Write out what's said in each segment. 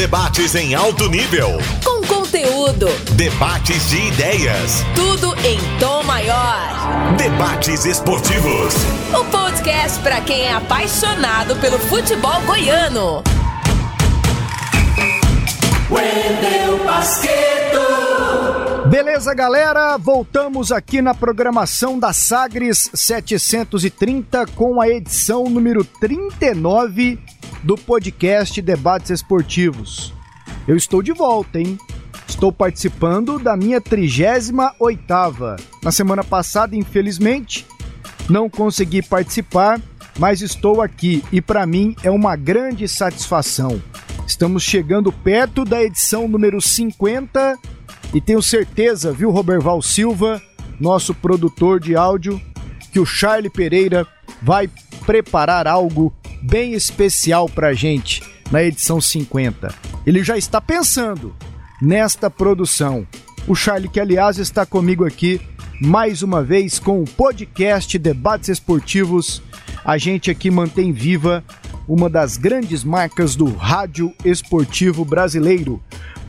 Debates em alto nível. Com conteúdo. Debates de ideias. Tudo em tom maior. Debates esportivos. O podcast para quem é apaixonado pelo futebol goiano. Wendel Basqueto. Beleza, galera? Voltamos aqui na programação da Sagres 730 com a edição número 39 do podcast Debates Esportivos. Eu estou de volta, hein? Estou participando da minha 38ª. Na semana passada, infelizmente, não consegui participar, mas estou aqui e para mim é uma grande satisfação. Estamos chegando perto da edição número 50 e tenho certeza, viu, Roberval Silva, nosso produtor de áudio, que o Charlie Pereira vai preparar algo bem especial pra gente na edição 50. Ele já está pensando nesta produção. O Charlie, que aliás está comigo aqui mais uma vez com o podcast Debates Esportivos. A gente aqui mantém viva uma das grandes marcas do rádio esportivo brasileiro.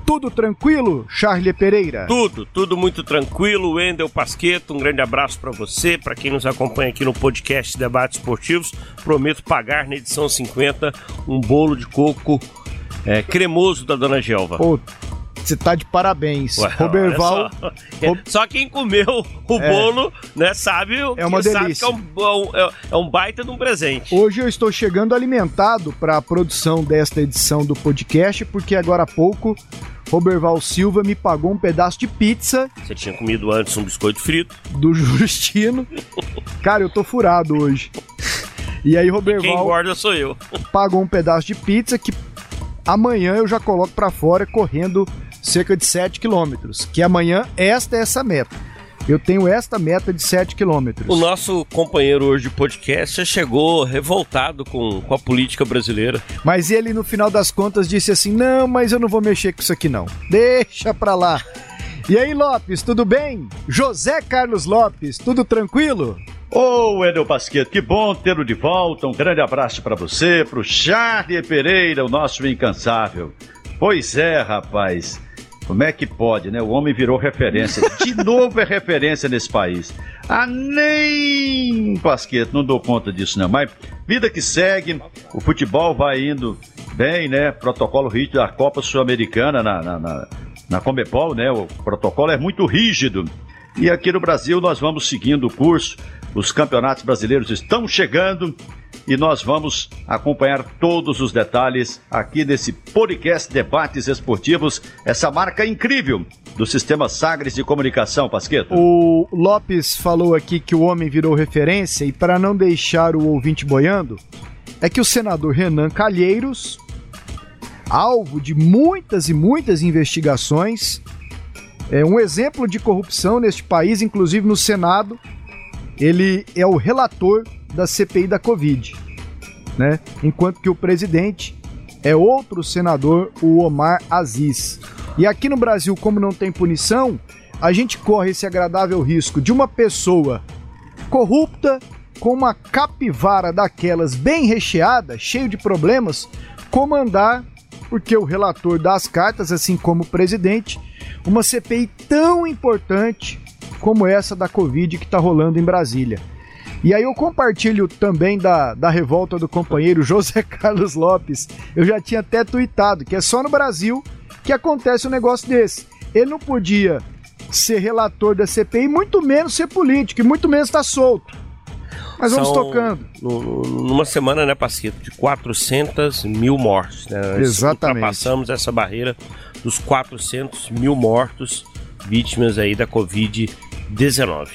Tudo tranquilo, Charlie Pereira? Tudo, tudo muito tranquilo. Wendel Pasqueto, um grande abraço para você, para quem nos acompanha aqui no podcast Debates Esportivos. Prometo pagar na edição 50 um bolo de coco é, cremoso da Dona Gelva. Pô, você tá de parabéns. Ué, Roberval. Só. É, só. quem comeu o É. bolo, né, sabe, É uma sabe delícia. que é um, é um- é baita de um presente. Hoje eu estou chegando alimentado para a produção desta edição do podcast, porque agora há pouco Roberval Silva me pagou um pedaço de pizza Você tinha comido antes um biscoito frito. do Justino. Cara, eu tô furado hoje. E aí Quem Roberval engorda sou eu. pagou um pedaço de pizza que amanhã eu já coloco para fora correndo cerca de 7 quilômetros. Que amanhã esta é essa meta. Eu tenho esta meta de 7 quilômetros. O nosso companheiro hoje de podcast já chegou revoltado com, com a política brasileira. Mas ele, no final das contas, disse assim: Não, mas eu não vou mexer com isso aqui, não. Deixa pra lá. E aí, Lopes, tudo bem? José Carlos Lopes, tudo tranquilo? Ô, Wendel Basqueto, que bom tê-lo de volta. Um grande abraço pra você, pro Charlie Pereira, o nosso incansável. Pois é, rapaz. Como é que pode, né? O homem virou referência. De novo é referência nesse país. Ah, nem Basqueto, não dou conta disso não. Mas vida que segue, o futebol vai indo bem, né? Protocolo rígido da Copa Sul-Americana na, na, na, na Comebol, né? O protocolo é muito rígido. E aqui no Brasil nós vamos seguindo o curso. Os campeonatos brasileiros estão chegando e nós vamos acompanhar todos os detalhes aqui desse podcast Debates Esportivos, essa marca incrível do sistema Sagres de Comunicação, Pasqueto. O Lopes falou aqui que o homem virou referência e para não deixar o ouvinte boiando, é que o senador Renan Calheiros, alvo de muitas e muitas investigações, é um exemplo de corrupção neste país, inclusive no Senado, ele é o relator da CPI da Covid, né? Enquanto que o presidente é outro senador, o Omar Aziz. E aqui no Brasil, como não tem punição, a gente corre esse agradável risco de uma pessoa corrupta com uma capivara daquelas bem recheada, cheio de problemas, comandar, porque o relator das cartas, assim como o presidente, uma CPI tão importante como essa da Covid que está rolando em Brasília. E aí eu compartilho também da, da revolta do companheiro José Carlos Lopes. Eu já tinha até tuitado que é só no Brasil que acontece um negócio desse. Ele não podia ser relator da CPI, muito menos ser político, e muito menos estar solto. Mas vamos São, tocando. no- numa semana, né, Pasquito, de 400 mil mortos. Né? Exatamente. Ultrapassamos essa barreira dos 400 mil mortos vítimas aí da Covid-19.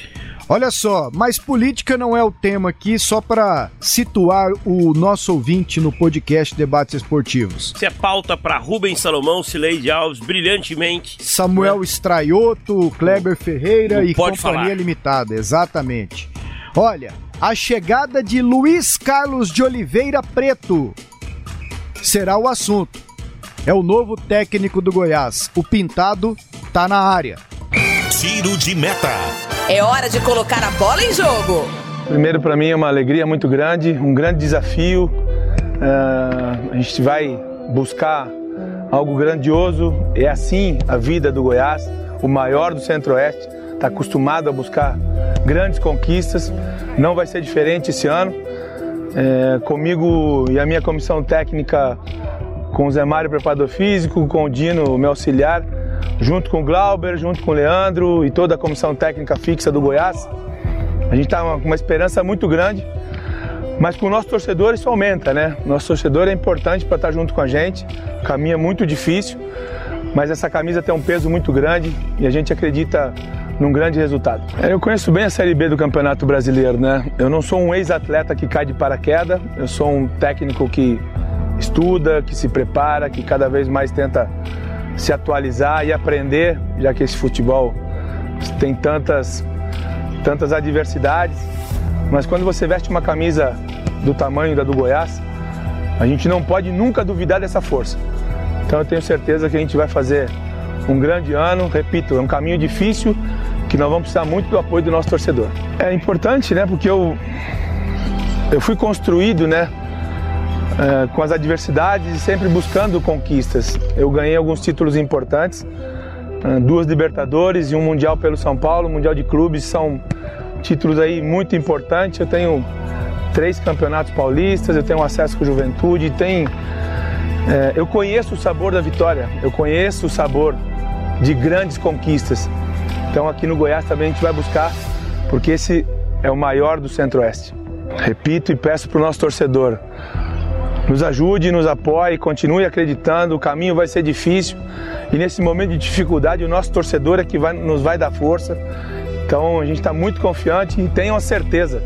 Olha só, mas política não é o tema aqui, só para situar o nosso ouvinte no podcast Debates Esportivos. Isso é pauta para Rubens Salomão, Cileide Alves, brilhantemente. Samuel Estraioto, Kleber Ferreira Não e Companhia falar. Limitada, exatamente. Olha, a chegada de Luiz Carlos de Oliveira Preto será o assunto. É o novo técnico do Goiás. O Pintado tá na área. Tiro de meta. É hora de colocar a bola em jogo. Primeiro, para mim é uma alegria muito grande, um grande desafio. Ah, a gente vai buscar algo grandioso. É assim a vida do Goiás, o maior do Centro-Oeste, está acostumado a buscar grandes conquistas. Não vai ser diferente esse ano. É, comigo e a minha comissão técnica, com o Zé Mário, preparador físico, com o Dino, meu auxiliar, junto com o Glauber, junto com o Leandro e toda a comissão técnica fixa do Goiás. A gente está com uma esperança muito grande, mas com o nosso torcedor isso aumenta, né? Nosso torcedor é importante para estar junto com a gente. O caminho é muito difícil, mas essa camisa tem um peso muito grande e a gente acredita num grande resultado. É, eu conheço bem a Série B do Campeonato Brasileiro, né? Eu não sou um ex-atleta que cai de paraquedas, eu sou um técnico que estuda, que se prepara, que cada vez mais tenta se atualizar e aprender, já que esse futebol tem tantas, tantas adversidades. Mas quando você veste uma camisa do tamanho da do Goiás, a gente não pode nunca duvidar dessa força. Então eu tenho certeza que a gente vai fazer um grande ano. Repito, é um caminho difícil que nós vamos precisar muito do apoio do nosso torcedor. É importante, né? Porque eu, eu fui construído, né? É, com as adversidades e sempre buscando conquistas. Eu ganhei alguns títulos importantes, é, duas Libertadores e um Mundial pelo São Paulo. Mundial de Clubes são títulos aí muito importantes. Eu tenho três campeonatos paulistas, eu tenho acesso com juventude, tem, é, eu conheço o sabor da vitória, eu conheço o sabor de grandes conquistas. Então aqui no Goiás também a gente vai buscar, porque esse é o maior do Centro-Oeste. Repito e peço para o nosso torcedor, nos ajude, nos apoie, continue acreditando, o caminho vai ser difícil e nesse momento de dificuldade o nosso torcedor é que vai, nos vai dar força. Então a gente está muito confiante e tenham a certeza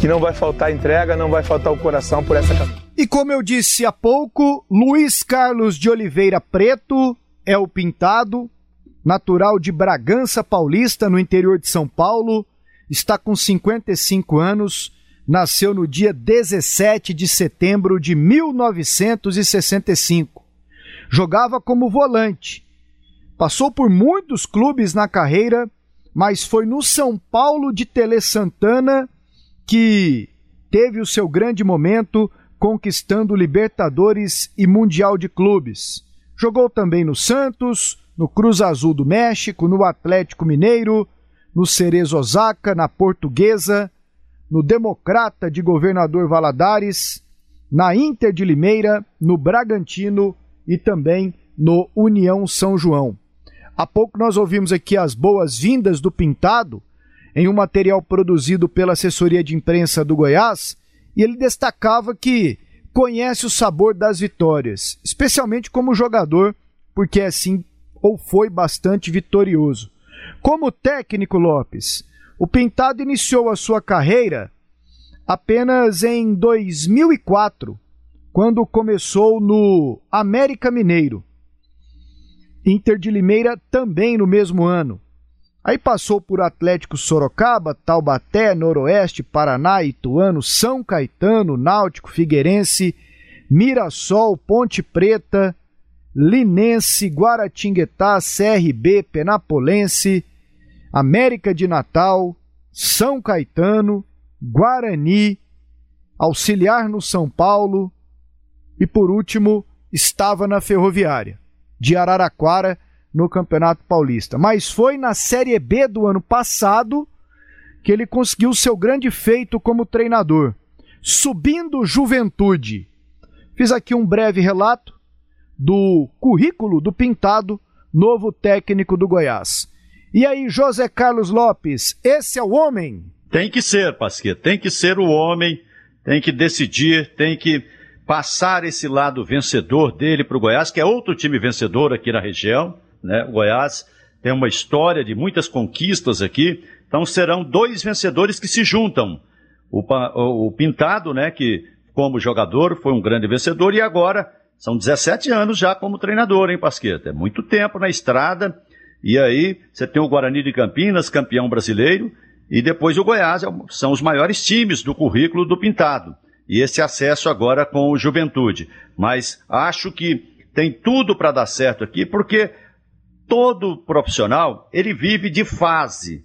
que não vai faltar entrega, não vai faltar o coração por essa camisa. E como eu disse há pouco, Luiz Carlos de Oliveira Preto é o pintado, natural de Bragança Paulista, no interior de São Paulo, está com 55 anos, nasceu no dia 17 de setembro de 1965. Jogava como volante. Passou por muitos clubes na carreira, mas foi no São Paulo de Tele Santana que teve o seu grande momento conquistando Libertadores e Mundial de Clubes. Jogou também no Santos, no Cruz Azul do México, no Atlético Mineiro, no Cerezo Osaka, na Portuguesa, no Democrata de Governador Valadares, na Inter de Limeira, no Bragantino e também no União São João. Há pouco nós ouvimos aqui as boas-vindas do Pintado em um material produzido pela assessoria de imprensa do Goiás, e ele destacava que conhece o sabor das vitórias, especialmente como jogador, porque é assim ou foi bastante vitorioso. Como técnico Lopes, o Pintado iniciou a sua carreira apenas em 2004, quando começou no América Mineiro. Inter de Limeira também no mesmo ano. Aí passou por Atlético Sorocaba, Taubaté, Noroeste, Paraná, Ituano, São Caetano, Náutico, Figueirense, Mirassol, Ponte Preta, Linense, Guaratinguetá, CRB, Penapolense, América de Natal, São Caetano, Guarani, Auxiliar no São Paulo e, por último, estava na Ferroviária de Araraquara no Campeonato Paulista. Mas foi na Série B do ano passado que ele conseguiu seu grande feito como treinador, subindo Juventude. Fiz aqui um breve relato do currículo do Pintado, novo técnico do Goiás. E aí, José Carlos Lopes, esse é o homem? Tem que ser, Pasquet, tem que ser o homem, tem que decidir, tem que passar esse lado vencedor dele para o Goiás, que é outro time vencedor aqui na região. Né? O Goiás tem uma história de muitas conquistas aqui, então serão dois vencedores que se juntam. O, o Pintado, né, que como jogador foi um grande vencedor, e agora são 17 anos já como treinador, hein, Pasqueta? É muito tempo na estrada. E aí você tem o Guarani de Campinas, campeão brasileiro, e depois o Goiás, é são os maiores times do currículo do Pintado. E esse acesso agora com o Juventude. Mas acho que tem tudo para dar certo aqui, porque todo profissional, ele vive de fase.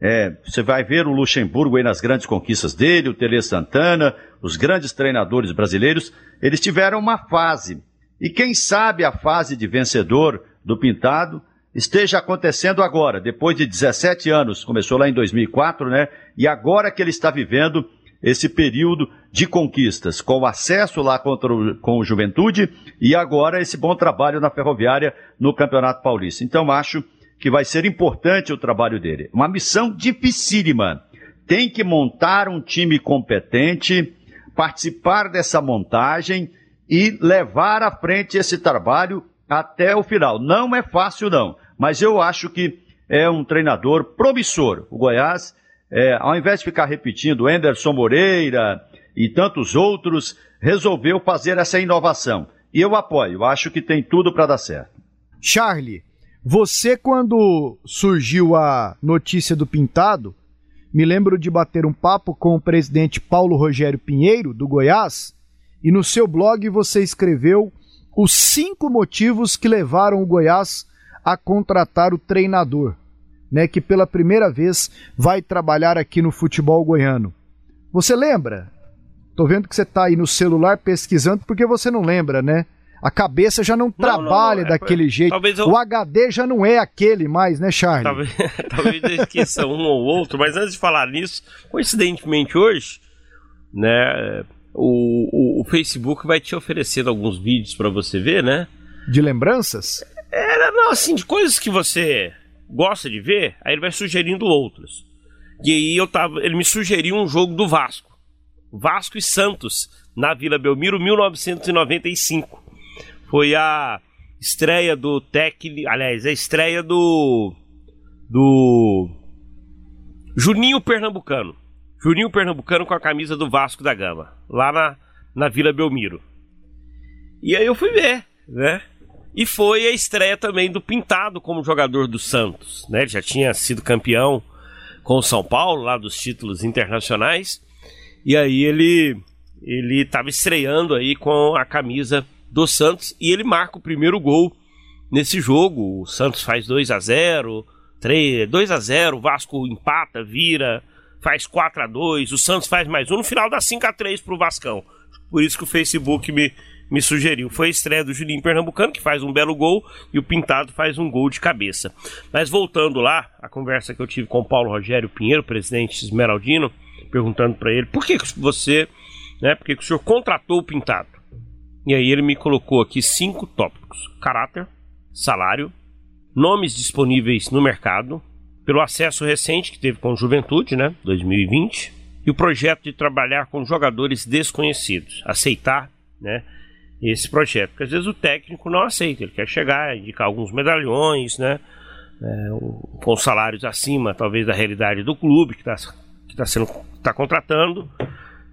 É, você vai ver o Luxemburgo aí nas grandes conquistas dele, o Tele Santana, os grandes treinadores brasileiros, eles tiveram uma fase. E quem sabe a fase de vencedor do Pintado esteja acontecendo agora, depois de 17 anos, começou lá em 2004, né? E agora que ele está vivendo esse período de conquistas, com o acesso lá contra o, com o Juventude e agora esse bom trabalho na Ferroviária no Campeonato Paulista. Então acho que vai ser importante o trabalho dele. Uma missão dificílima. Tem que montar um time competente, participar dessa montagem e levar à frente esse trabalho até o final. Não é fácil, não, mas eu acho que é um treinador promissor. O Goiás, é, ao invés de ficar repetindo Anderson Moreira e tantos outros, resolveu fazer essa inovação. E eu apoio, acho que tem tudo para dar certo. Charlie, você, quando surgiu a notícia do Pintado, me lembro de bater um papo com o presidente Paulo Rogério Pinheiro, do Goiás, e no seu blog você escreveu os cinco motivos que levaram o Goiás a contratar o treinador, né, que pela primeira vez vai trabalhar aqui no futebol goiano. Você lembra? Tô vendo que você tá aí no celular pesquisando porque você não lembra, né? A cabeça já não, não trabalha não, não, é, daquele jeito. Eu... O HD já não é aquele mais, né, Charlie? Talvez, talvez eu esqueça um ou outro, mas antes de falar nisso, coincidentemente hoje, né, o, o, o Facebook vai te oferecendo alguns vídeos para você ver, né? De lembranças? Era, não, assim, de coisas que você gosta de ver, aí ele vai sugerindo outras. E aí eu tava, ele me sugeriu um jogo do Vasco. Vasco e Santos, na Vila Belmiro, 1995. Foi a estreia do técnico, aliás, a estreia do do Juninho Pernambucano. Juninho Pernambucano com a camisa do Vasco da Gama, lá na, na Vila Belmiro. E aí eu fui ver, né? E foi a estreia também do Pintado como jogador do Santos, né? Ele já tinha sido campeão com o São Paulo, lá dos títulos internacionais. E aí ele ele estava estreando aí com a camisa do Santos e ele marca o primeiro gol nesse jogo. O Santos faz 2 a 0, 3, 2 a 0, o Vasco empata, vira, faz 4 a 2 o Santos faz mais um, no final dá 5 a 3 pro Vascão. Por isso que o Facebook me, me sugeriu. Foi a estreia do Julinho Pernambucano, que faz um belo gol, e o Pintado faz um gol de cabeça. Mas voltando lá, a conversa que eu tive com o Paulo Rogério Pinheiro, presidente Esmeraldino, perguntando para ele por que você, né, por que o senhor contratou o Pintado? E aí ele me colocou aqui cinco tópicos: caráter, salário, nomes disponíveis no mercado, pelo acesso recente que teve com Juventude, né, 2020, e o projeto de trabalhar com jogadores desconhecidos, aceitar, né, esse projeto, porque às vezes o técnico não aceita, ele quer chegar, indicar alguns medalhões, né, é, com salários acima, talvez da realidade do clube que está que tá sendo tá contratando,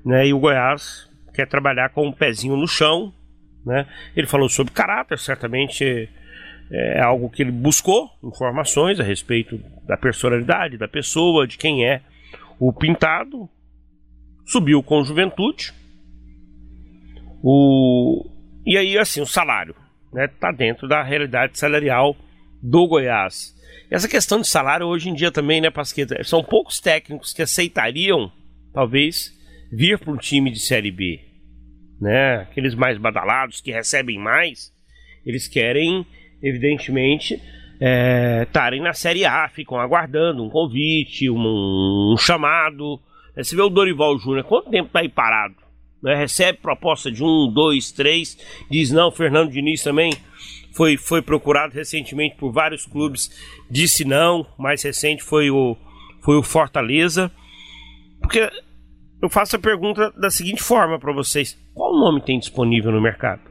né, e o Goiás quer trabalhar com um pezinho no chão, né. Ele falou sobre caráter, certamente é algo que ele buscou informações a respeito da personalidade da pessoa, de quem é o pintado. Subiu com juventude. O... E aí, assim, o salário né, tá dentro da realidade salarial do Goiás. Essa questão de salário hoje em dia também, né, Pasqueta? São poucos técnicos que aceitariam, talvez, vir para um time de Série B. Né? Aqueles mais badalados que recebem mais, eles querem evidentemente, estarem é, na Série A, ficam aguardando um convite, um, um chamado. É, você vê o Dorival Júnior, quanto tempo está aí parado? Né? Recebe proposta de um, dois, três, diz não. Fernando Diniz também foi, foi procurado recentemente por vários clubes, disse não. Mais recente foi o, foi o Fortaleza. Porque eu faço a pergunta da seguinte forma para vocês: qual nome tem disponível no mercado?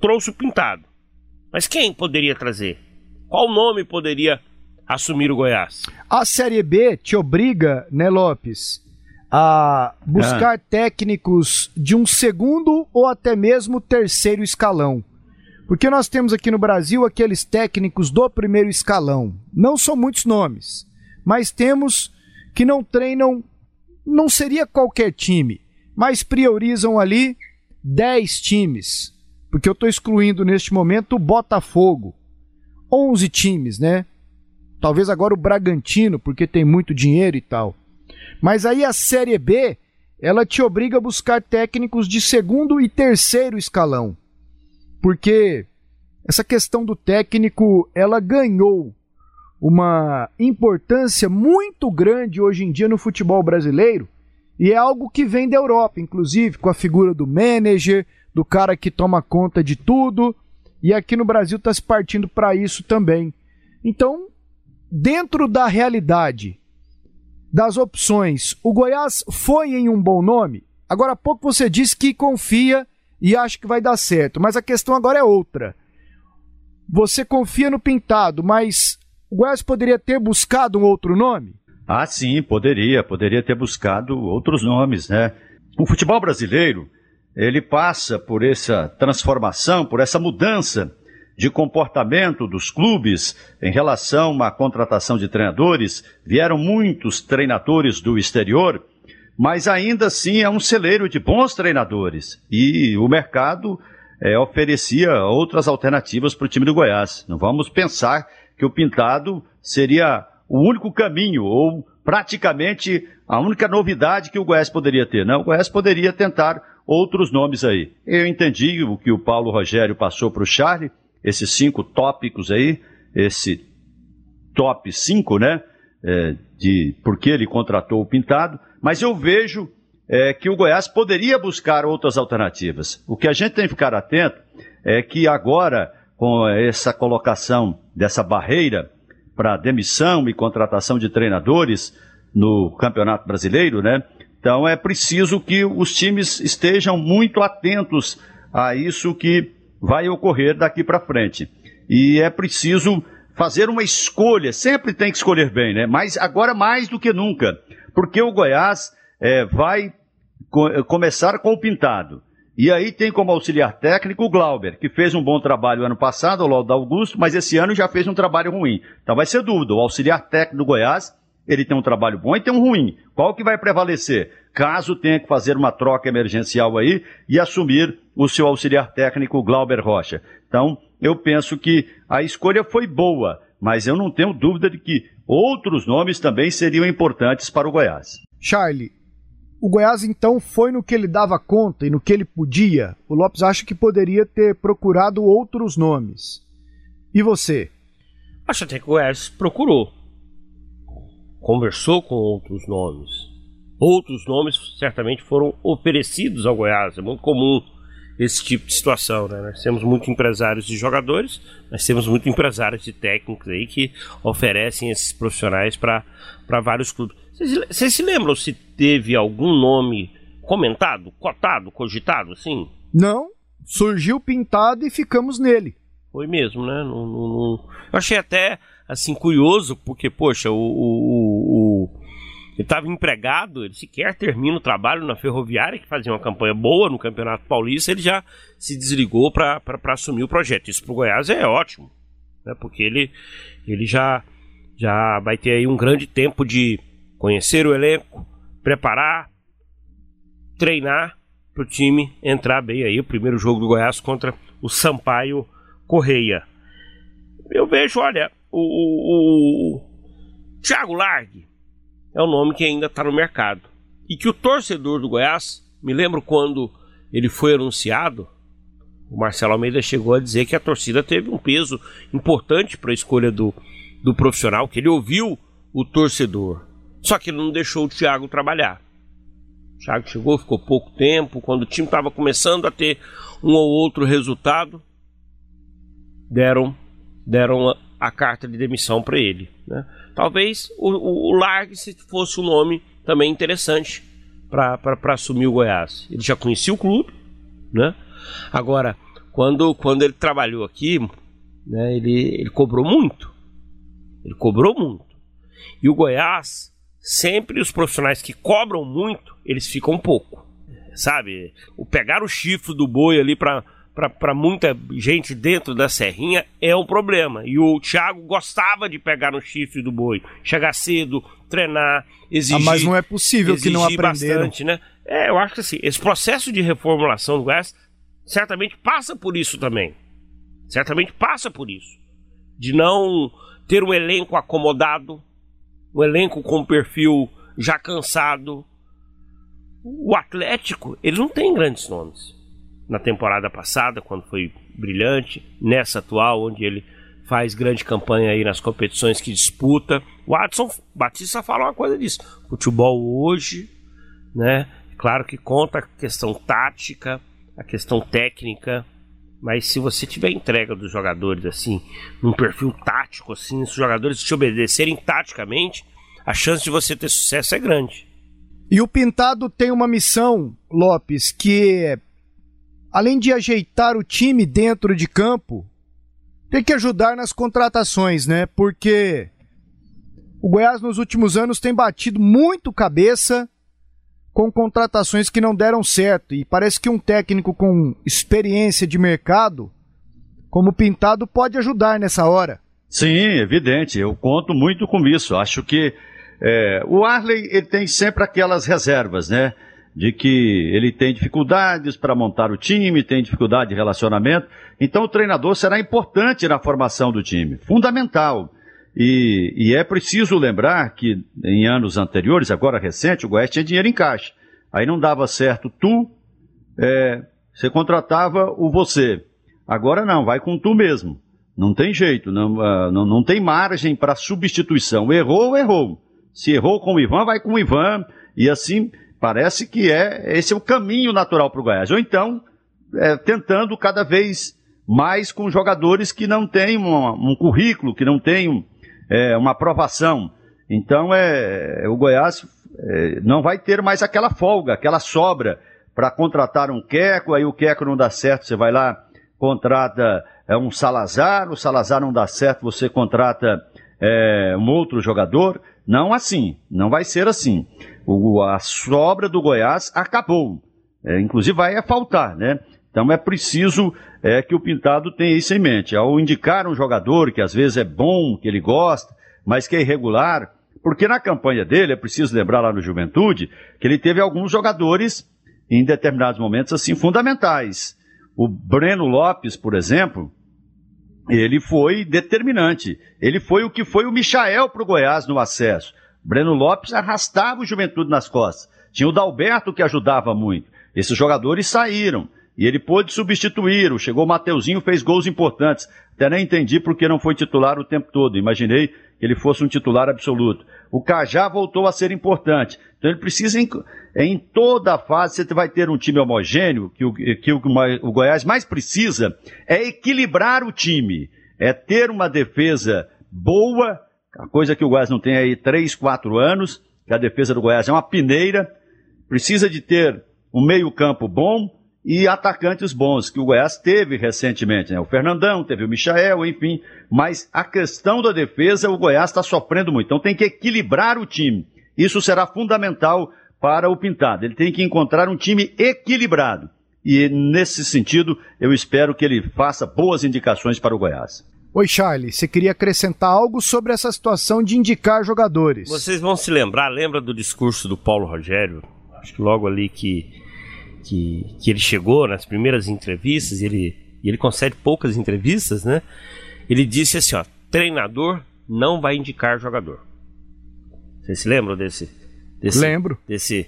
Trouxe o pintado. Mas quem poderia trazer? Qual nome poderia assumir o Goiás? A Série B te obriga, né, Lopes, a buscar ah. técnicos de um segundo ou até mesmo terceiro escalão. Porque nós temos aqui no Brasil aqueles técnicos do primeiro escalão. Não são muitos nomes, mas temos que não treinam, não seria qualquer time, mas priorizam ali 10 times porque eu estou excluindo neste momento o Botafogo. 11 times, né? Talvez agora o Bragantino, porque tem muito dinheiro e tal. Mas aí a Série B, ela te obriga a buscar técnicos de segundo e terceiro escalão. porque essa questão do técnico, ela ganhou uma importância muito grande hoje em dia no futebol brasileiro e é algo que vem da Europa, inclusive com a figura do manager, do cara que toma conta de tudo, e aqui no Brasil está se partindo para isso também. Então, dentro da realidade das opções, o Goiás foi em um bom nome. Agora há pouco você disse que confia e acha que vai dar certo, mas a questão agora é outra. Você confia no Pintado, mas o Goiás poderia ter buscado um outro nome? Ah, sim, poderia, poderia ter buscado outros nomes, né? O futebol brasileiro, ele passa por essa transformação, por essa mudança de comportamento dos clubes em relação à contratação de treinadores. Vieram muitos treinadores do exterior, mas ainda assim é um celeiro de bons treinadores. E o mercado é, oferecia outras alternativas para o time do Goiás. Não vamos pensar que o Pintado seria o único caminho, ou praticamente a única novidade que o Goiás poderia ter. Não, o Goiás poderia tentar outros nomes aí. Eu entendi o que o Paulo Rogério passou para o Charlie, esses cinco tópicos aí, esse top 5, né? É, de por que ele contratou o Pintado, mas eu vejo é, que o Goiás poderia buscar outras alternativas. O que a gente tem que ficar atento é que agora com essa colocação dessa barreira para demissão e contratação de treinadores no Campeonato Brasileiro, né? Então é preciso que os times estejam muito atentos a isso que vai ocorrer daqui para frente. E é preciso fazer uma escolha, sempre tem que escolher bem, né? Mas agora mais do que nunca, porque o Goiás é, vai co começar com o pintado. E aí tem como auxiliar técnico o Glauber, que fez um bom trabalho ano passado, ao lado do Augusto, mas esse ano já fez um trabalho ruim. Então vai ser dúvida. O auxiliar técnico do Goiás, ele tem um trabalho bom e tem um ruim. Qual que vai prevalecer? Caso tenha que fazer uma troca emergencial aí e assumir o seu auxiliar técnico, Glauber Rocha. Então, eu penso que a escolha foi boa, mas eu não tenho dúvida de que outros nomes também seriam importantes para o Goiás. Charlie, o Goiás então foi no que ele dava conta e no que ele podia. O Lopes acha que poderia ter procurado outros nomes. E você? Acho até que o Goiás procurou. Conversou com outros nomes. Outros nomes certamente foram oferecidos ao Goiás. É muito comum esse tipo de situação, né? Nós temos muitos empresários de jogadores, nós temos muitos empresários de técnicos aí que oferecem esses profissionais para vários clubes. Vocês se lembram se teve algum nome comentado, cotado, cogitado, assim? Não, surgiu pintado e ficamos nele. Foi mesmo, né? Não, não, não... Eu achei até assim curioso, porque, poxa, o, o, o... ele estava empregado, ele sequer termina o trabalho na Ferroviária, que fazia uma campanha boa no Campeonato Paulista, ele já se desligou para assumir o projeto. Isso para o Goiás é ótimo, né? porque ele, ele já, já vai ter aí um grande tempo de conhecer o elenco, preparar, treinar para o time entrar bem aí. O primeiro jogo do Goiás contra o Sampaio Correia. Eu vejo, olha, o, o, o Thiago Largue é o nome que ainda está no mercado. E que o torcedor do Goiás, me lembro quando ele foi anunciado, o Marcelo Almeida chegou a dizer que a torcida teve um peso importante para a escolha do, do profissional, que ele ouviu o torcedor. Só que ele não deixou o Thiago trabalhar. O Thiago chegou, ficou pouco tempo. Quando o time estava começando a ter um ou outro resultado, deram, deram a, carta de demissão para ele. Né? Talvez o, o, o Largue fosse um nome também interessante para assumir o Goiás. Ele já conhecia o clube, né? Agora, quando, quando ele trabalhou aqui, né, ele, ele cobrou muito. Ele cobrou muito. E o Goiás sempre os profissionais que cobram muito, eles ficam pouco. Sabe? O pegar o chifre do boi ali para para muita gente dentro da serrinha é um problema. E o Thiago gostava de pegar no chifre do boi, chegar cedo, treinar, exigir. Ah, mas não é possível que não aprenderam. Bastante, né? É, eu acho que assim, esse processo de reformulação do Goiás certamente passa por isso também. Certamente passa por isso. De não ter um elenco acomodado, um elenco com perfil já cansado. O Atlético, ele não tem grandes nomes. Na temporada passada, quando foi brilhante, nessa atual, onde ele faz grande campanha aí nas competições que disputa. O Adson Batista fala uma coisa disso. Futebol hoje, né? Claro que conta a questão tática, a questão técnica, mas se você tiver entrega dos jogadores assim, num perfil tático assim, se os jogadores te obedecerem taticamente, a chance de você ter sucesso é grande. E o Pintado tem uma missão, Lopes, que além de ajeitar o time dentro de campo, tem que ajudar nas contratações, né? Porque o Goiás nos últimos anos tem batido muito cabeça com contratações que não deram certo. E parece que um técnico com experiência de mercado, como Pintado, pode ajudar nessa hora. Sim, evidente. Eu conto muito com isso. Acho que é, o Arley ele tem sempre aquelas reservas, né? De que ele tem dificuldades para montar o time, tem dificuldade de relacionamento. Então o treinador será importante na formação do time, fundamental. E, e, é preciso lembrar que em anos anteriores, agora recente, o Goiás tinha dinheiro em caixa. Aí não dava certo tu, é, você contratava o você. Agora não, vai com tu mesmo. Não tem jeito, não, uh, não, não tem margem para substituição. Errou, errou. Se errou com o Ivan, vai com o Ivan. E assim, parece que é esse é o caminho natural para o Goiás. Ou então, é, tentando cada vez mais com jogadores que não têm um, um currículo, que não têm é, uma aprovação. Então é, o Goiás é, não vai ter mais aquela folga, aquela sobra para contratar um Queco, aí o Queco não dá certo, você vai lá, contrata é, um Salazar, o Salazar não dá certo, você contrata é, um outro jogador. Não assim, não vai ser assim. O, a sobra do Goiás acabou. É, inclusive vai faltar, né? Então é preciso é, que o Pintado tenha isso em mente. Ao indicar um jogador que às vezes é bom, que ele gosta, mas que é irregular, porque na campanha dele, é preciso lembrar lá no Juventude, que ele teve alguns jogadores em determinados momentos assim fundamentais. O Breno Lopes, por exemplo, ele foi determinante. Ele foi o que foi o Michael para o Goiás no acesso. Breno Lopes arrastava o Juventude nas costas. Tinha o Dalberto que ajudava muito. Esses jogadores saíram. E ele pôde substituir. Chegou o Mateuzinho, fez gols importantes. Até nem entendi porque não foi titular o tempo todo. Imaginei que ele fosse um titular absoluto. O Cajá voltou a ser importante. Então ele precisa, em, em toda a fase, você vai ter um time homogêneo, que o, que o, o Goiás mais precisa é equilibrar o time. É ter uma defesa boa, a coisa que o Goiás não tem aí 3, 4 anos, que a defesa do Goiás é uma pineira. Precisa de ter um meio-campo bom, e atacantes bons que o Goiás teve recentemente, né? O Fernandão, teve o Michael, enfim. Mas a questão da defesa, o Goiás está sofrendo muito. Então tem que equilibrar o time. Isso será fundamental para o Pintado. Ele tem que encontrar um time equilibrado. E nesse sentido, eu espero que ele faça boas indicações para o Goiás. Oi, Charlie, você queria acrescentar algo sobre essa situação de indicar jogadores? Vocês vão se lembrar, lembra do discurso do Paulo Rogério? Acho que logo ali que que, que ele chegou nas primeiras entrevistas, e ele, ele concede poucas entrevistas, né? Ele disse assim, ó, treinador não vai indicar jogador. Vocês se lembram desse? desse Lembro. Desse,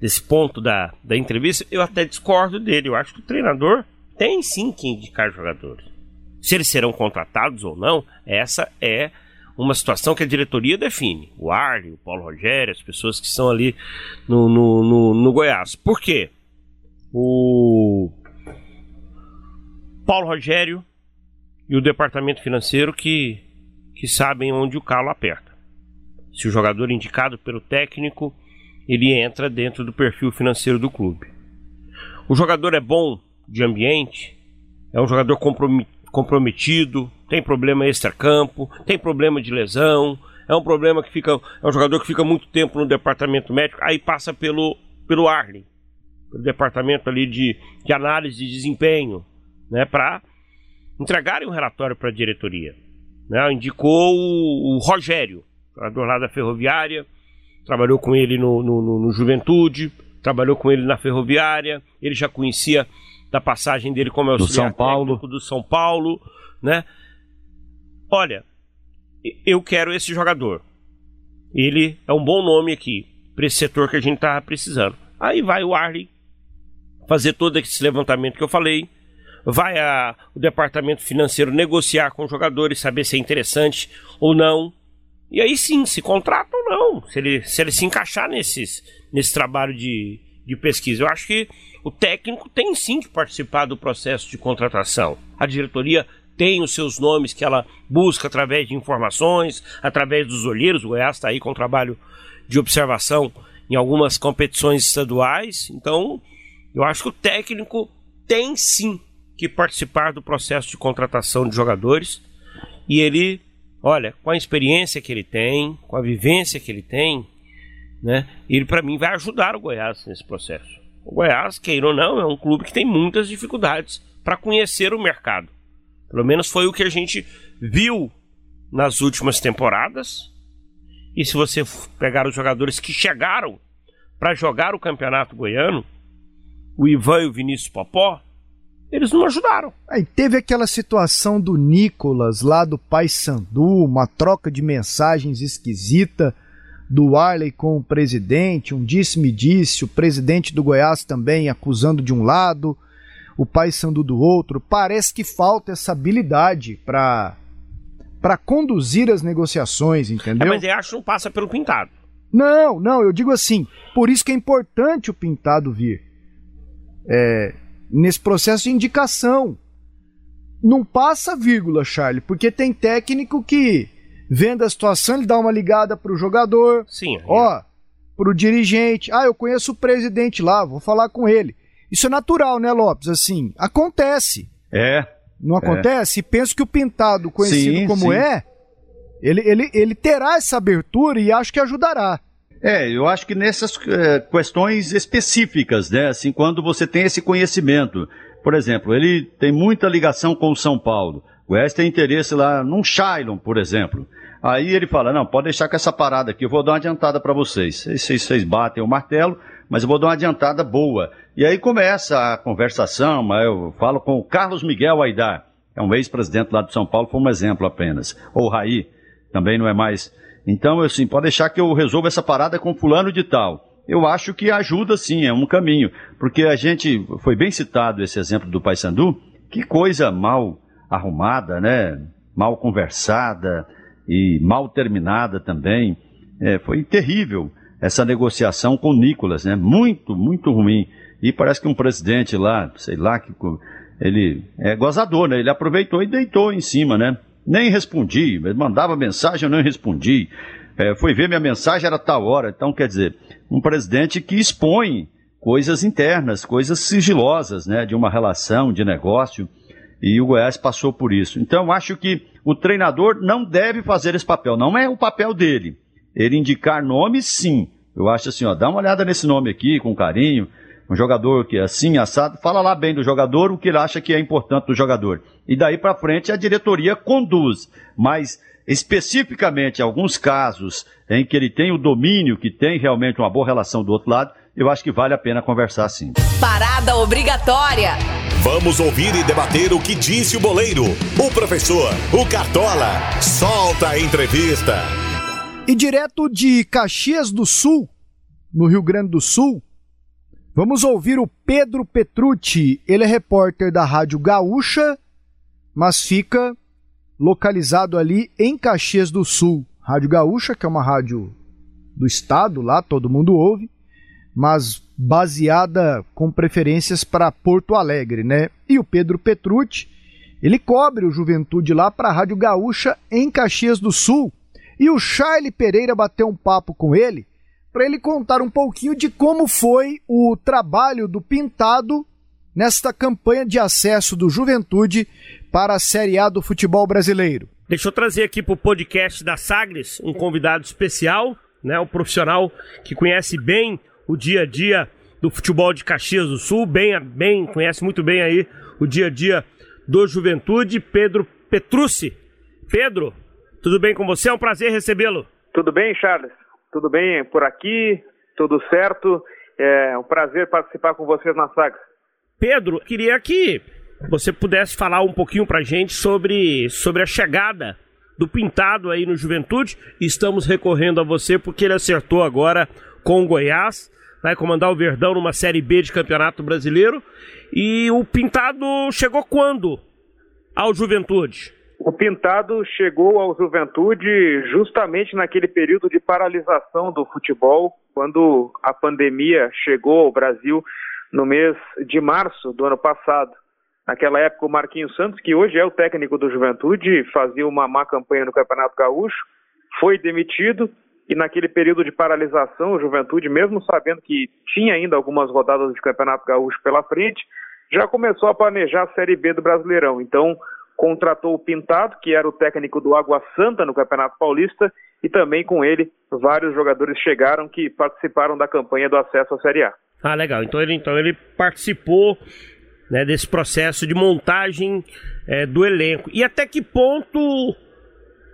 desse ponto da, da entrevista? Eu até discordo dele. Eu acho que o treinador tem sim que indicar jogadores. Se eles serão contratados ou não, essa é uma situação que a diretoria define. O Arley, o Paulo Rogério, as pessoas que estão ali no, no, no, no Goiás. Por quê? o Paulo Rogério e o departamento financeiro que, que sabem onde o calo aperta. Se o jogador indicado pelo técnico, ele entra dentro do perfil financeiro do clube. O jogador é bom de ambiente, é um jogador comprometido, tem problema extra-campo, tem problema de lesão, é um problema que fica. É um jogador que fica muito tempo no departamento médico, aí passa pelo, pelo Arley pelo departamento ali de, de análise de desempenho, né, para entregarem um relatório para a diretoria. Né, indicou o, o Rogério, jogador lá da Ferroviária, trabalhou com ele no, no, no, no Juventude, trabalhou com ele na Ferroviária, ele já conhecia da passagem dele como auxiliar do São Paulo. do São Paulo, né? Olha, eu quero esse jogador. Ele é um bom nome aqui para esse setor que a gente tá precisando. Aí vai o Arley fazer todo esse levantamento que eu falei, vai a, o departamento financeiro negociar com os jogadores, saber se é interessante ou não. E aí sim, se contrata ou não, se ele se, ele se encaixar nesses, nesse trabalho de, de pesquisa. Eu acho que o técnico tem sim que participar do processo de contratação. A diretoria tem os seus nomes que ela busca através de informações, através dos olheiros. O Goiás está aí com trabalho de observação em algumas competições estaduais. Então, eu acho que o técnico tem sim que participar do processo de contratação de jogadores e ele, olha, com a experiência que ele tem, com a vivência que ele tem, né, ele para mim vai ajudar o Goiás nesse processo. O Goiás, queira ou não, é um clube que tem muitas dificuldades para conhecer o mercado. Pelo menos foi o que a gente viu nas últimas temporadas. E se você pegar os jogadores que chegaram para jogar o Campeonato Goiano, o Ivan e o Vinícius Popó, eles não ajudaram. Aí teve aquela situação do Nicolas lá do Pai Sandu, uma troca de mensagens esquisita do Arley com o presidente, um disse-me-disse, o presidente do Goiás também acusando de um lado, o Pai Sandu do outro. Parece que falta essa habilidade para para conduzir as negociações, entendeu? É, mas eu acho que não passa pelo pintado. Não, não, eu digo assim, por isso que é importante o pintado vir. É, nesse processo de indicação. Não passa vírgula, Charlie, porque tem técnico que vendo a situação, ele dá uma ligada pro jogador. Sim. Ó, pro dirigente. Ah, eu conheço o presidente lá, vou falar com ele. Isso é natural, né, Lopes? Assim, acontece. É. Não acontece? É. Penso que o Pintado, conhecido sim, como sim. é, ele, ele, ele terá essa abertura e acho que ajudará. É, eu acho que nessas é, questões específicas, né? Assim, quando você tem esse conhecimento. Por exemplo, ele tem muita ligação com o São Paulo. O West tem interesse lá num Shailon, por exemplo. Aí ele fala: não, pode deixar com essa parada aqui, eu vou dar uma adiantada para vocês. Vocês, vocês batem o martelo, mas eu vou dar uma adiantada boa. E aí começa a conversação, eu falo com o Carlos Miguel Aidar, é um ex-presidente lá de São Paulo, foi um exemplo apenas. Ou Raí, também não é mais então, assim, pode deixar que eu resolva essa parada com fulano de tal. Eu acho que ajuda sim, é um caminho. Porque a gente, foi bem citado esse exemplo do Paysandu, que coisa mal arrumada, né? Mal conversada e mal terminada também. É, foi terrível essa negociação com Nicolas, né? Muito, muito ruim. E parece que um presidente lá, sei lá, que ele é gozador, né? Ele aproveitou e deitou em cima, né? Nem respondi, mandava mensagem, eu não respondi. É, foi ver minha mensagem, era tal hora. Então, quer dizer, um presidente que expõe coisas internas, coisas sigilosas, né, de uma relação, de negócio, e o Goiás passou por isso. Então, acho que o treinador não deve fazer esse papel, não é o papel dele. Ele indicar nomes, sim. Eu acho assim, ó, dá uma olhada nesse nome aqui, com carinho, um jogador que é assim, assado, fala lá bem do jogador, o que ele acha que é importante do jogador. E daí para frente a diretoria conduz, mas especificamente alguns casos em que ele tem o domínio, que tem realmente uma boa relação do outro lado, eu acho que vale a pena conversar sim. Parada obrigatória. Vamos ouvir e debater o que disse o boleiro, o professor, o Cartola. Solta a entrevista. E direto de Caxias do Sul, no Rio Grande do Sul, Vamos ouvir o Pedro Petrucci. Ele é repórter da Rádio Gaúcha, mas fica localizado ali em Caxias do Sul. Rádio Gaúcha, que é uma rádio do estado, lá todo mundo ouve, mas baseada com preferências para Porto Alegre, né? E o Pedro Petrucci, ele cobre o Juventude lá para a Rádio Gaúcha em Caxias do Sul. E o Charlie Pereira bateu um papo com ele para ele contar um pouquinho de como foi o trabalho do Pintado nesta campanha de acesso do Juventude para a Série A do futebol brasileiro. Deixa eu trazer aqui para o podcast da Sagres um convidado especial, né, um profissional que conhece bem o dia a dia do futebol de Caxias do Sul, bem, bem conhece muito bem aí o dia a dia do Juventude, Pedro Petrucci. Pedro, tudo bem com você? É um prazer recebê-lo. Tudo bem, Charles? Tudo bem por aqui? Tudo certo? É um prazer participar com vocês na saga. Pedro, queria que você pudesse falar um pouquinho pra gente sobre, sobre a chegada do Pintado aí no Juventude. Estamos recorrendo a você porque ele acertou agora com o Goiás, vai comandar o Verdão numa Série B de Campeonato Brasileiro. E o Pintado chegou quando ao Juventude? O Pintado chegou ao Juventude justamente naquele período de paralisação do futebol, quando a pandemia chegou ao Brasil no mês de março do ano passado. Naquela época, o Marquinhos Santos, que hoje é o técnico do Juventude, fazia uma má campanha no Campeonato Gaúcho, foi demitido e naquele período de paralisação, o Juventude, mesmo sabendo que tinha ainda algumas rodadas de Campeonato Gaúcho pela frente, já começou a planejar a Série B do Brasileirão. Então, contratou o Pintado, que era o técnico do Água Santa no Campeonato Paulista, e também com ele vários jogadores chegaram que participaram da campanha do acesso à Série A. Ah, legal. Então ele, então ele participou né, desse processo de montagem é, do elenco. E até que ponto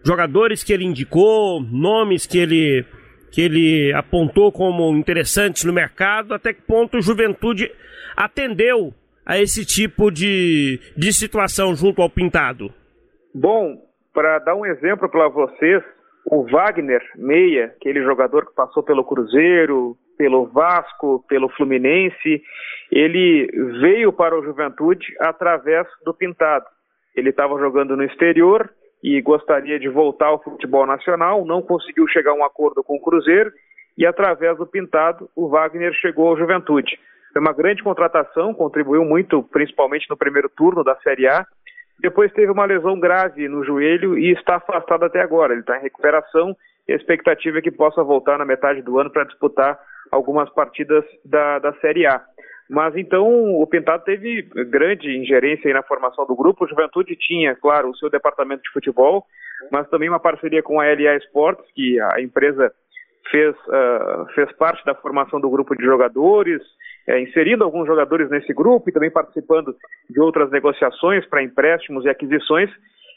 jogadores que ele indicou, nomes que ele, que ele apontou como interessantes no mercado, até que ponto o Juventude atendeu a esse tipo de, de situação junto ao Pintado? Bom, para dar um exemplo para vocês, o Wagner Meia, aquele jogador que passou pelo Cruzeiro, pelo Vasco, pelo Fluminense, ele veio para o Juventude através do Pintado. Ele estava jogando no exterior e gostaria de voltar ao futebol nacional, não conseguiu chegar a um acordo com o Cruzeiro e através do Pintado o Wagner chegou ao Juventude. Foi uma grande contratação, contribuiu muito, principalmente no primeiro turno da Série A. Depois teve uma lesão grave no joelho e está afastado até agora. Ele está em recuperação e a expectativa é que possa voltar na metade do ano para disputar algumas partidas da, da Série A. Mas então o Pintado teve grande ingerência na formação do grupo. O Juventude tinha, claro, o seu departamento de futebol, mas também uma parceria com a LA Sports, que a empresa fez, uh, fez parte da formação do grupo de jogadores, é, inserindo alguns jogadores nesse grupo e também participando de outras negociações para empréstimos e aquisições,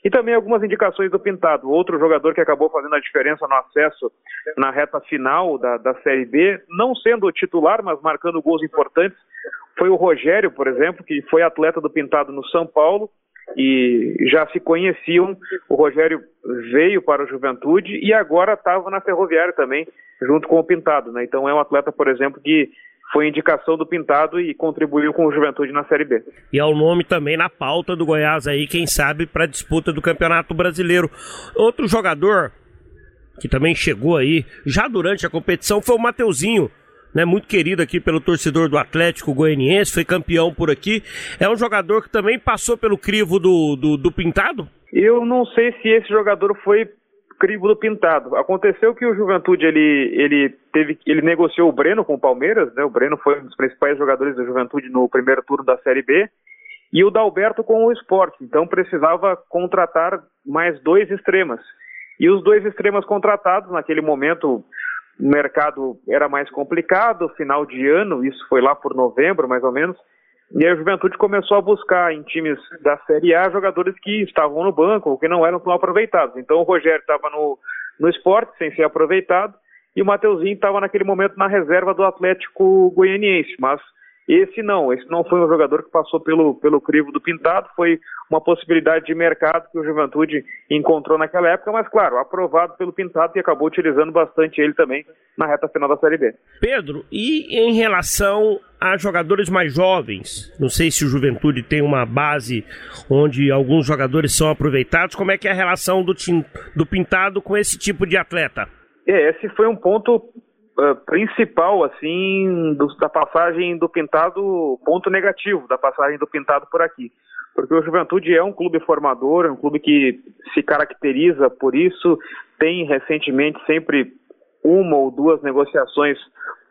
e também algumas indicações do Pintado. Outro jogador que acabou fazendo a diferença no acesso na reta final da, da Série B, não sendo titular, mas marcando gols importantes, foi o Rogério, por exemplo, que foi atleta do Pintado no São Paulo e já se conheciam. O Rogério veio para o Juventude e agora estava na Ferroviária também, junto com o Pintado. Né? Então é um atleta, por exemplo, que foi indicação do Pintado e contribuiu com o Juventude na Série B. E é o nome também na pauta do Goiás aí, quem sabe, para a disputa do Campeonato Brasileiro. Outro jogador que também chegou aí já durante a competição foi o Mateuzinho. Né, muito querido aqui pelo torcedor do Atlético Goianiense, foi campeão por aqui. É um jogador que também passou pelo crivo do, do, do Pintado? Eu não sei se esse jogador foi crivo do pintado. Aconteceu que o Juventude ele, ele teve ele negociou o Breno com o Palmeiras, né? O Breno foi um dos principais jogadores da Juventude no primeiro turno da Série B e o Dalberto com o Esporte. Então precisava contratar mais dois extremas. E os dois extremas contratados naquele momento o mercado era mais complicado, final de ano, isso foi lá por novembro mais ou menos. E a Juventude começou a buscar em times da Série A jogadores que estavam no banco ou que não eram tão aproveitados. Então o Rogério estava no, no esporte, sem ser aproveitado, e o Mateuzinho estava naquele momento na reserva do Atlético Goianiense. Mas esse não, esse não foi um jogador que passou pelo, pelo crivo do Pintado, foi uma possibilidade de mercado que o Juventude encontrou naquela época, mas claro, aprovado pelo Pintado e acabou utilizando bastante ele também na reta final da Série B. Pedro, e em relação a jogadores mais jovens, não sei se o Juventude tem uma base onde alguns jogadores são aproveitados, como é que é a relação do, do Pintado com esse tipo de atleta? É, esse foi um ponto uh, principal, assim, do, da passagem do Pintado, ponto negativo da passagem do Pintado por aqui. Porque o Juventude é um clube formador, é um clube que se caracteriza por isso, tem recentemente sempre uma ou duas negociações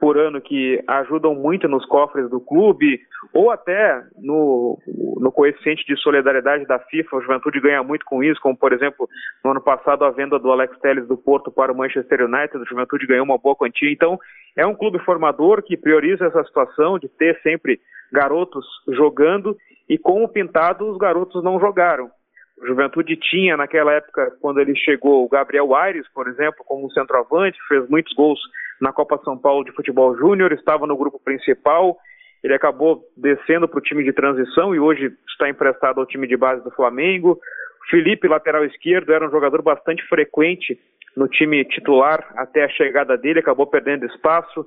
por ano que ajudam muito nos cofres do clube, ou até no, no coeficiente de solidariedade da FIFA, a Juventude ganha muito com isso, como por exemplo, no ano passado a venda do Alex Telles do Porto para o Manchester United, a Juventude ganhou uma boa quantia, então é um clube formador que prioriza essa situação de ter sempre garotos jogando, e com o Pintado os garotos não jogaram. O Juventude tinha naquela época, quando ele chegou, o Gabriel Aires, por exemplo, como centroavante, fez muitos gols na Copa São Paulo de Futebol Júnior, estava no grupo principal. Ele acabou descendo para o time de transição e hoje está emprestado ao time de base do Flamengo. Felipe, lateral esquerdo, era um jogador bastante frequente no time titular até a chegada dele, acabou perdendo espaço.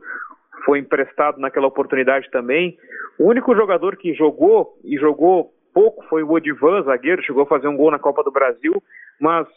foi emprestado naquela oportunidade também. O único jogador que jogou e jogou pouco foi o Odivan, zagueiro, chegou a fazer um gol na Copa do Brasil, mas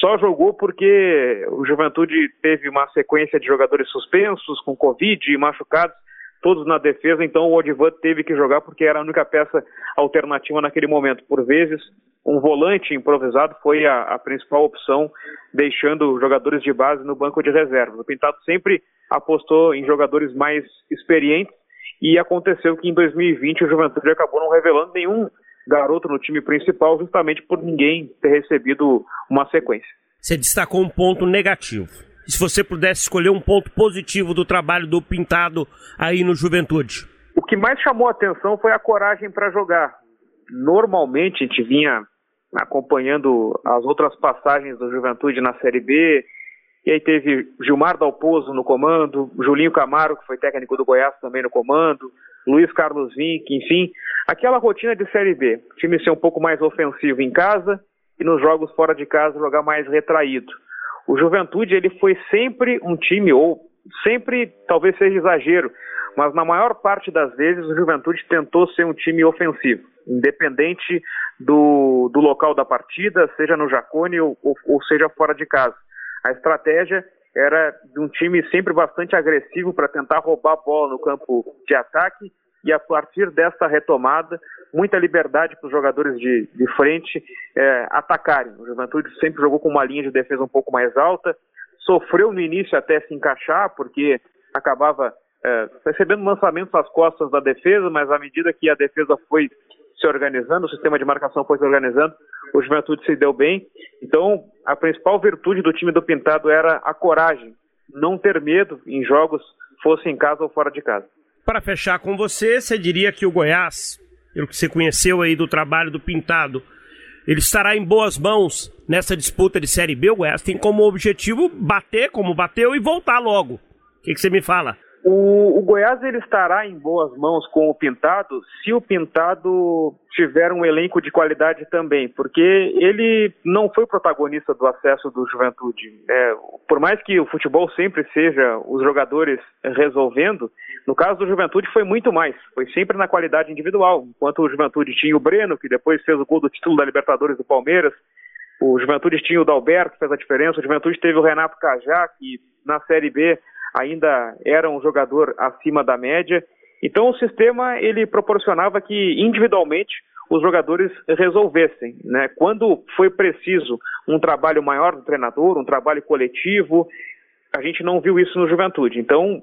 só jogou porque o Juventude teve uma sequência de jogadores suspensos, com Covid e machucados, todos na defesa, então o Odivan teve que jogar porque era a única peça alternativa naquele momento. Por vezes, um volante improvisado foi a, a principal opção, deixando jogadores de base no banco de reservas. O Pintado sempre apostou em jogadores mais experientes e aconteceu que em 2020 o Juventude acabou não revelando nenhum garoto no time principal, justamente por ninguém ter recebido uma sequência. Você destacou um ponto negativo. E se você pudesse escolher um ponto positivo do trabalho do Pintado aí no Juventude? O que mais chamou a atenção foi a coragem para jogar. Normalmente a gente vinha acompanhando as outras passagens do Juventude na Série B, e aí teve Gilmar Dalpozo no comando, Julinho Camaro, que foi técnico do Goiás também no comando, Luiz Carlos Vinck, enfim, aquela rotina de Série B. O time ser um pouco mais ofensivo em casa e nos jogos fora de casa jogar mais retraído. O Juventude, ele foi sempre um time, ou sempre, talvez seja exagero, mas na maior parte das vezes o Juventude tentou ser um time ofensivo, independente do, do local da partida, seja no Jacone ou, ou, ou seja fora de casa. A estratégia era de um time sempre bastante agressivo para tentar roubar a bola no campo de ataque e a partir dessa retomada, muita liberdade para os jogadores de, de frente é, atacarem. O Juventude sempre jogou com uma linha de defesa um pouco mais alta, sofreu no início até se encaixar, porque acabava é, recebendo lançamentos às costas da defesa, mas à medida que a defesa foi se organizando, o sistema de marcação foi se organizando, o Juventude se deu bem. Então, a principal virtude do time do Pintado era a coragem, não ter medo em jogos, fosse em casa ou fora de casa. Para fechar com você, você diria que o Goiás, pelo que você conheceu aí do trabalho do Pintado, ele estará em boas mãos nessa disputa de Série B. O Goiás tem como objetivo bater como bateu e voltar logo. O que, que você me fala? O, o, Goiás ele estará em boas mãos com o Pintado se o Pintado tiver um elenco de qualidade também, porque ele não foi protagonista do acesso do Juventude. É, por mais que o futebol sempre seja os jogadores resolvendo, no caso do Juventude foi muito mais, foi sempre na qualidade individual. Enquanto o Juventude tinha o Breno, que depois fez o gol do título da Libertadores do Palmeiras, o Juventude tinha o Dalberto, que fez a diferença, o Juventude teve o Renato Cajá, que na Série B ainda era um jogador acima da média. Então o sistema ele proporcionava que individualmente os jogadores resolvessem, né? Quando foi preciso um trabalho maior do treinador, um trabalho coletivo, a gente não viu isso no Juventude. Então,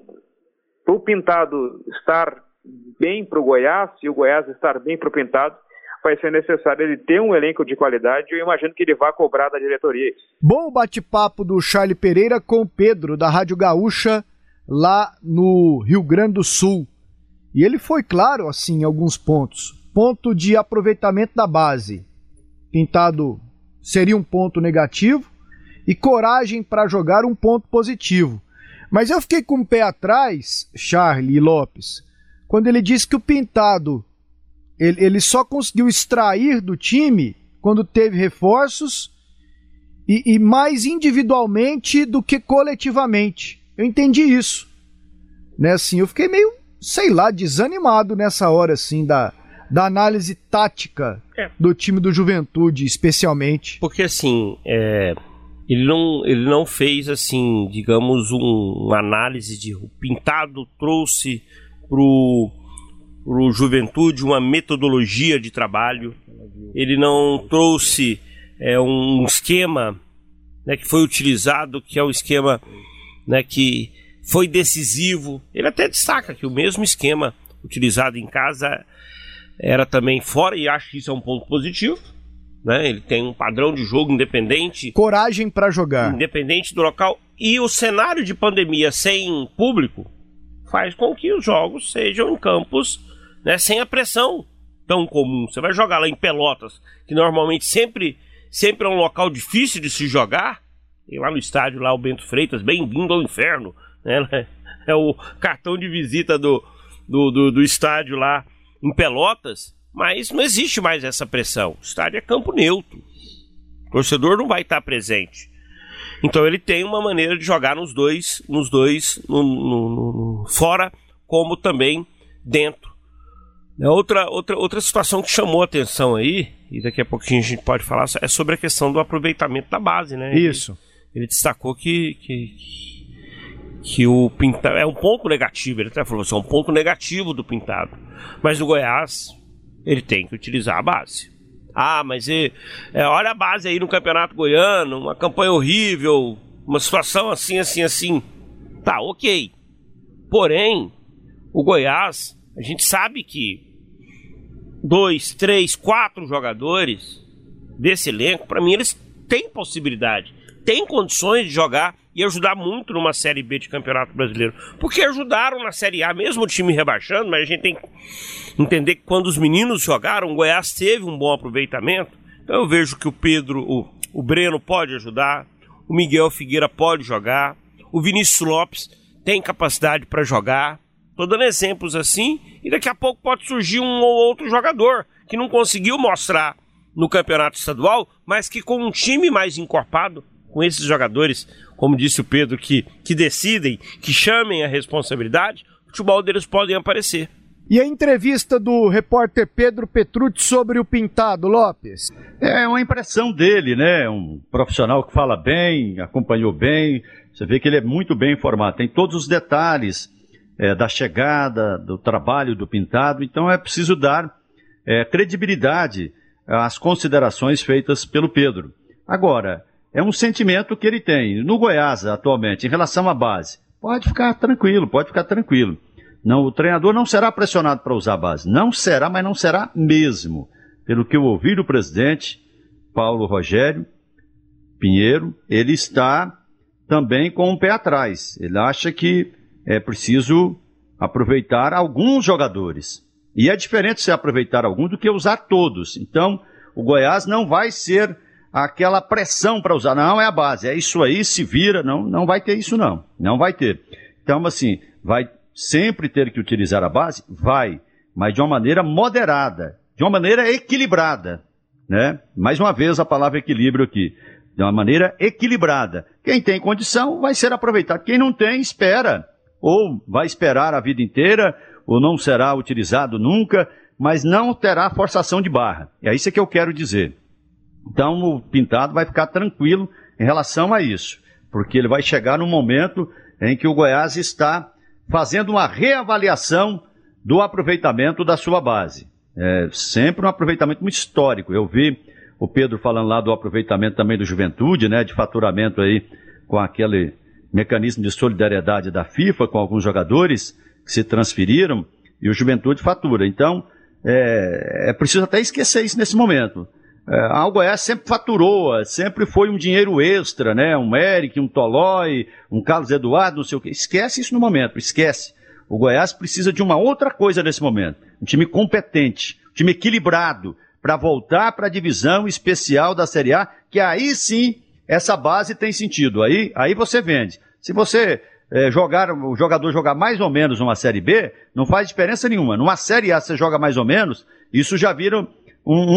para o Pintado estar bem para o Goiás e o Goiás estar bem para o Pintado, vai ser necessário ele ter um elenco de qualidade eu imagino que ele vá cobrar da diretoria. Bom bate-papo do Charlie Pereira com o Pedro, da Rádio Gaúcha, lá no Rio Grande do Sul. E ele foi claro, assim, em alguns pontos. Ponto de aproveitamento da base. Pintado seria um ponto negativo e coragem para jogar um ponto positivo. Mas eu fiquei com o pé atrás, Charlie Lopes, quando ele disse que o Pintado ele, ele só conseguiu extrair do time quando teve reforços e, e mais individualmente do que coletivamente. Eu entendi isso. Né, assim, eu fiquei meio, sei lá, desanimado nessa hora, assim, da, da análise tática é. do time do Juventude, especialmente. Porque, assim, é, ele, não, ele não fez, assim, digamos, um, uma análise de. O Pintado trouxe pro o Juventude uma metodologia de trabalho. Ele não trouxe é, um esquema né, que foi utilizado, que é o esquema né, que foi decisivo. Ele até destaca que o mesmo esquema utilizado em casa era também fora, e acho que isso é um ponto positivo. Né? Ele tem um padrão de jogo independente. Coragem para jogar. Independente do local. E o cenário de pandemia sem público faz com que os jogos sejam em campos né, sem a pressão tão comum. Você vai jogar lá em Pelotas, que normalmente sempre, sempre é um local difícil de se jogar. E lá no estádio, lá o Bento Freitas, bem-vindo ao inferno. Né? É o cartão de visita do, do, do, do estádio lá em Pelotas. Mas não existe mais essa pressão. O estádio é campo neutro. O torcedor não vai estar presente. Então ele tem uma maneira de jogar nos dois, nos dois, no, no, no, fora como também dentro. É outra, outra, outra situação que chamou a atenção aí, e daqui a pouquinho a gente pode falar, é sobre a questão do aproveitamento da base, né? Isso. Ele, ele destacou que, que, que o Pintado é um ponto negativo, ele até falou assim, é um ponto negativo do Pintado. Mas o Goiás, ele tem que utilizar a base. Ah, mas é, olha a base aí no Campeonato Goiano, uma campanha horrível, uma situação assim, assim, assim. Tá, ok. Porém, o Goiás, a gente sabe que dois, três, quatro jogadores desse elenco, para mim eles têm possibilidade, têm condições de jogar e ajudar muito numa Série B de Campeonato Brasileiro. Porque ajudaram na Série A, mesmo o time rebaixando, mas a gente tem que entender que quando os meninos jogaram, o Goiás teve um bom aproveitamento. Então eu vejo que o Pedro, o, o Breno pode ajudar, o Miguel Figueira pode jogar, o Vinícius Lopes tem capacidade para jogar. Estou dando exemplos assim, e daqui a pouco pode surgir um ou outro jogador que não conseguiu mostrar no campeonato estadual, mas que com um time mais encorpado, com esses jogadores, como disse o Pedro, que, que decidem, que chamem a responsabilidade, o futebol deles podem aparecer. E a entrevista do repórter Pedro Petrucci sobre o Pintado, Lopes? É uma impressão dele, né? Um profissional que fala bem, acompanhou bem. Você vê que ele é muito bem informado, tem todos os detalhes é, da chegada, do trabalho do Pintado. Então é preciso dar é, credibilidade às considerações feitas pelo Pedro. Agora, é um sentimento que ele tem. No Goiás, atualmente, em relação à base, pode ficar tranquilo, pode ficar tranquilo. Não, o treinador não será pressionado para usar a base. Não será, mas não será mesmo. Pelo que eu ouvi do presidente, Paulo Rogério Pinheiro, ele está também com um pé atrás. Ele acha que é preciso aproveitar alguns jogadores. E é diferente se aproveitar alguns do que usar todos. Então, o Goiás não vai ser aquela pressão para usar. Não, é a base. É isso aí, se vira. Não, não vai ter isso, não. Não vai ter. Então, assim, vai sempre ter que utilizar a base? Vai, mas de uma maneira moderada, de uma maneira equilibrada, né? Mais uma vez a palavra equilíbrio aqui, de uma maneira equilibrada. Quem tem condição vai ser aproveitado, quem não tem, espera, ou vai esperar a vida inteira, ou não será utilizado nunca, mas não terá forçação de barra. É isso que eu quero dizer. Então o pintado vai ficar tranquilo em relação a isso, porque ele vai chegar no momento em que o Goiás está fazendo uma reavaliação do aproveitamento da sua base. É sempre um aproveitamento muito histórico. Eu vi o Pedro falando lá do aproveitamento também do Juventude, né, de faturamento aí com aquele mecanismo de solidariedade da FIFA com alguns jogadores que se transferiram e o Juventude fatura. Então, é, é preciso até esquecer isso nesse momento. É, Goiás sempre faturou, sempre foi um dinheiro extra, né? Um Eric, um Tolói, um Carlos Eduardo, não sei o quê. Esquece isso no momento, esquece. O Goiás precisa de uma outra coisa nesse momento. Um time competente, um time equilibrado, para voltar para a divisão especial da Série A, que aí sim essa base tem sentido. Aí, aí você vende. Se você é, jogar, o jogador jogar mais ou menos numa Série B, não faz diferença nenhuma. Numa Série A você joga mais ou menos, isso já vira um,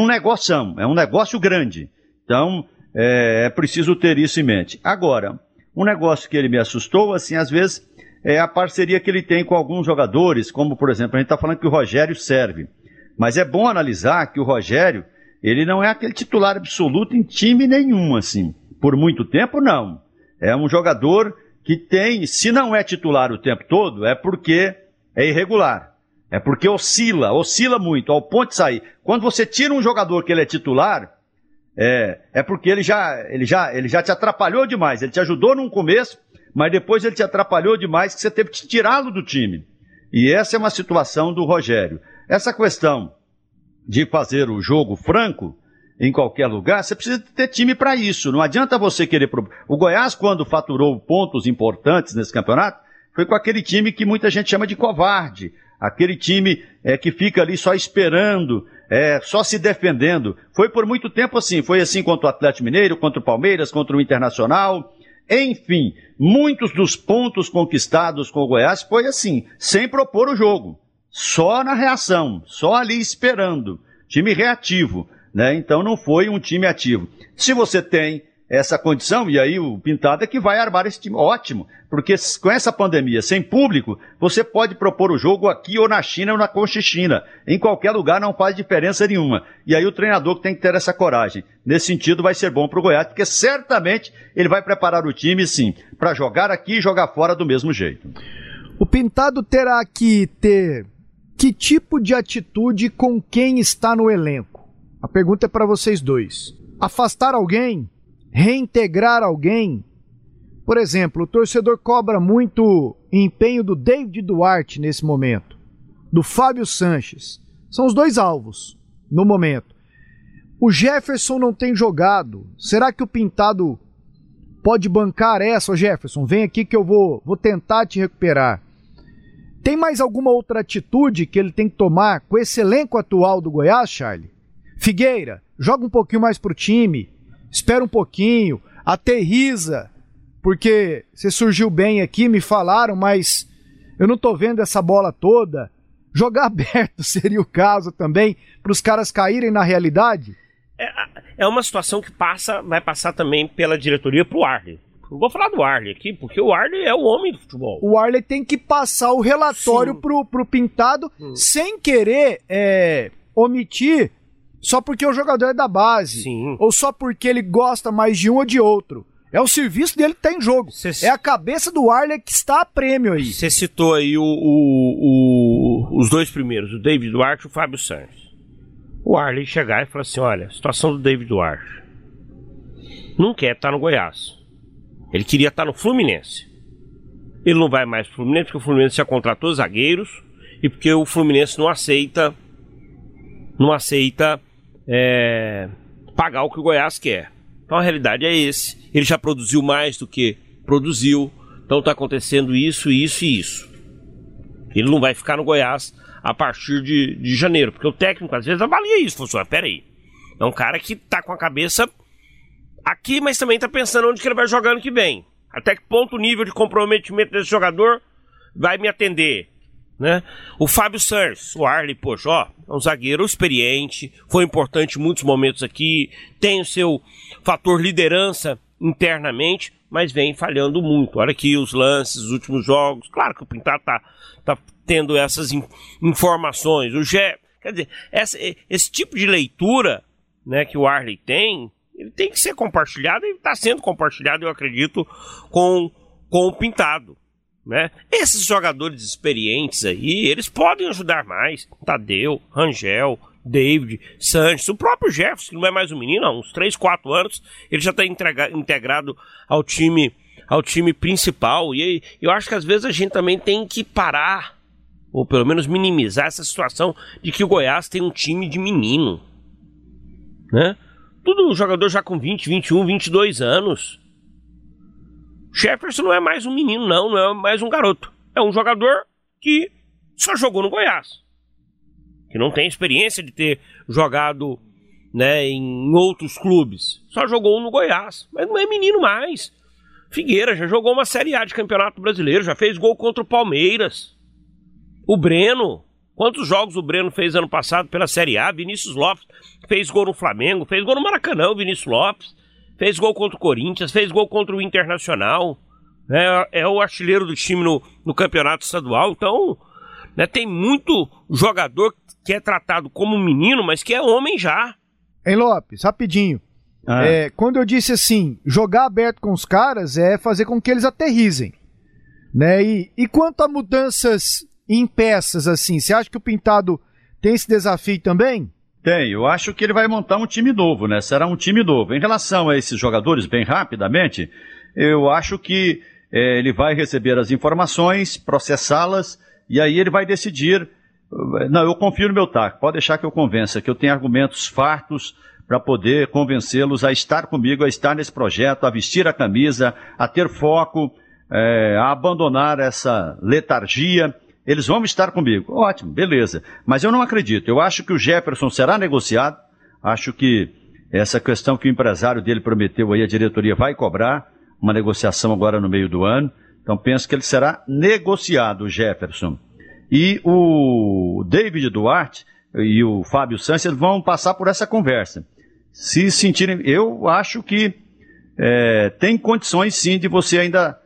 um negócio, é um negócio grande. Então, é, é preciso ter isso em mente. Agora, um negócio que ele me assustou, assim, às vezes, é a parceria que ele tem com alguns jogadores, como, por exemplo, a gente está falando que o Rogério serve. Mas é bom analisar que o Rogério, ele não é aquele titular absoluto em time nenhum, assim. Por muito tempo, não. É um jogador que tem, se não é titular o tempo todo, é porque é irregular. É porque oscila, oscila muito, ao ponto de sair. Quando você tira um jogador que ele é titular, é, é porque ele já, ele, já, ele já te atrapalhou demais. Ele te ajudou no começo, mas depois ele te atrapalhou demais que você teve que tirá-lo do time. E essa é uma situação do Rogério. Essa questão de fazer o jogo franco em qualquer lugar, você precisa ter time para isso. Não adianta você querer. O Goiás, quando faturou pontos importantes nesse campeonato, foi com aquele time que muita gente chama de covarde aquele time é, que fica ali só esperando, é, só se defendendo. Foi por muito tempo assim, foi assim contra o Atlético Mineiro, contra o Palmeiras, contra o Internacional. Enfim, muitos dos pontos conquistados com o Goiás foi assim, sem propor o jogo, só na reação, só ali esperando. Time reativo, né? Então não foi um time ativo. Se você tem essa condição, e aí o Pintado é que vai armar esse time. Ótimo, porque com essa pandemia sem público, você pode propor o jogo aqui ou na China ou na Conchichina. Em qualquer lugar não faz diferença nenhuma. E aí o treinador tem que ter essa coragem. Nesse sentido, vai ser bom para o Goiás, porque certamente ele vai preparar o time, sim, para jogar aqui e jogar fora do mesmo jeito. O Pintado terá que ter que tipo de atitude com quem está no elenco? A pergunta é para vocês dois. Afastar alguém? reintegrar alguém. Por exemplo, o torcedor cobra muito empenho do David Duarte nesse momento, do Fábio Sanches. São os dois alvos no momento. O Jefferson não tem jogado. Será que o Pintado pode bancar essa, Jefferson? Vem aqui que eu vou, vou tentar te recuperar. Tem mais alguma outra atitude que ele tem que tomar com esse elenco atual do Goiás, Charlie? Figueira, joga um pouquinho mais pro time espera um pouquinho, aterriza, porque você surgiu bem aqui, me falaram, mas eu não tô vendo essa bola toda. Jogar aberto seria o caso também, para os caras caírem na realidade? É, é uma situação que passa, vai passar também pela diretoria pro Arley. Não vou falar do Arley aqui, porque o Arley é o homem do futebol. O Arley tem que passar o relatório pro, pro Pintado hum. sem querer é, omitir só porque o jogador é da base. Sim. Ou só porque ele gosta mais de um ou de outro. É o serviço dele que tá em jogo. Cê... É a cabeça do Arley que está a prêmio aí. Você citou aí o, o, o, os dois primeiros, o David Duarte e o Fábio Santos. O Arley chegar e falar assim: olha, situação do David Duarte. Não quer estar no Goiás. Ele queria estar no Fluminense. Ele não vai mais pro Fluminense porque o Fluminense já contratou zagueiros e porque o Fluminense não aceita não aceita é, pagar o que o Goiás quer. Então a realidade é esse. Ele já produziu mais do que produziu. Então está acontecendo isso, isso e isso. Ele não vai ficar no Goiás a partir de, de janeiro, porque o técnico às vezes avalia isso. Assim, peraí. É um cara que está com a cabeça aqui, mas também está pensando onde que ele vai jogar ano que vem. Até que ponto o nível de comprometimento desse jogador vai me atender. Né? O Fábio Santos, o Arley, poxa, é um zagueiro experiente, foi importante em muitos momentos aqui, tem o seu fator liderança internamente, mas vem falhando muito. Olha aqui os lances, os últimos jogos. Claro que o Pintado tá, tá tendo essas in, informações. O Gé, quer dizer, essa, esse tipo de leitura né, que o Arley tem, ele tem que ser compartilhado e está sendo compartilhado, eu acredito, com, com o Pintado. Né? Esses jogadores experientes aí, eles podem ajudar mais. Tadeu, Rangel, David, Sanches, o próprio Jefferson, que não é mais um menino, há uns 3, 4 anos, ele já está integrado ao time, ao time principal. E eu acho que às vezes a gente também tem que parar, ou pelo menos minimizar essa situação de que o Goiás tem um time de menino. Né? Tudo jogador já com 20, 21, 22 anos. Jefferson não é mais um menino, não, não é mais um garoto. É um jogador que só jogou no Goiás. Que não tem experiência de ter jogado né, em outros clubes. Só jogou no Goiás. Mas não é menino mais. Figueira já jogou uma Série A de Campeonato Brasileiro, já fez gol contra o Palmeiras. O Breno. Quantos jogos o Breno fez ano passado pela Série A? Vinícius Lopes fez gol no Flamengo, fez gol no Maracanã, o Vinícius Lopes fez gol contra o Corinthians, fez gol contra o Internacional, é, é o artilheiro do time no, no campeonato estadual, então né, tem muito jogador que é tratado como menino, mas que é homem já. Hein, Lopes, rapidinho. Ah. É, quando eu disse assim, jogar aberto com os caras é fazer com que eles aterrizem. Né? E, e quanto a mudanças em peças, assim, você acha que o Pintado tem esse desafio também? Tem, eu acho que ele vai montar um time novo, né? Será um time novo. Em relação a esses jogadores, bem rapidamente, eu acho que é, ele vai receber as informações, processá-las, e aí ele vai decidir. Não, eu confio no meu taco, pode deixar que eu convença, que eu tenho argumentos fartos para poder convencê-los a estar comigo, a estar nesse projeto, a vestir a camisa, a ter foco, é, a abandonar essa letargia eles vão estar comigo. Ótimo, beleza. Mas eu não acredito. Eu acho que o Jefferson será negociado. Acho que essa questão que o empresário dele prometeu aí, a diretoria vai cobrar uma negociação agora no meio do ano. Então penso que ele será negociado, o Jefferson. E o David Duarte e o Fábio Santos vão passar por essa conversa. Se sentirem. Eu acho que é, tem condições sim de você ainda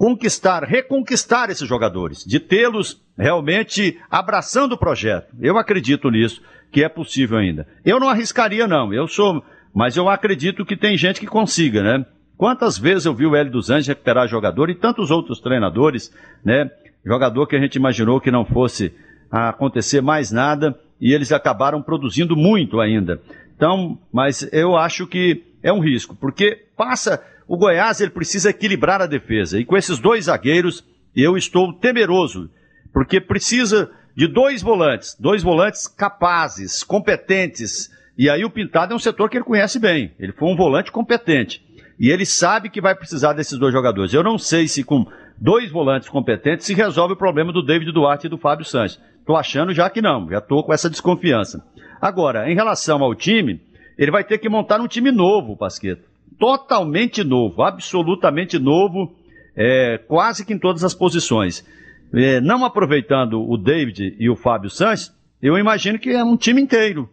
conquistar, reconquistar esses jogadores, de tê-los realmente abraçando o projeto. Eu acredito nisso, que é possível ainda. Eu não arriscaria, não. Eu sou. Mas eu acredito que tem gente que consiga, né? Quantas vezes eu vi o Hélio dos Anjos recuperar jogador e tantos outros treinadores, né? Jogador que a gente imaginou que não fosse acontecer mais nada e eles acabaram produzindo muito ainda. Então, mas eu acho que é um risco, porque passa o Goiás, ele precisa equilibrar a defesa. E com esses dois zagueiros, eu estou temeroso, porque precisa de dois volantes, dois volantes capazes, competentes. E aí o Pintado é um setor que ele conhece bem. Ele foi um volante competente. E ele sabe que vai precisar desses dois jogadores. Eu não sei se com dois volantes competentes se resolve o problema do David Duarte e do Fábio Sanches. Estou achando já que não, já estou com essa desconfiança. Agora, em relação ao time, ele vai ter que montar um time novo, Pasqueto. Totalmente novo, absolutamente novo, é, quase que em todas as posições. É, não aproveitando o David e o Fábio Sanches, eu imagino que é um time inteiro.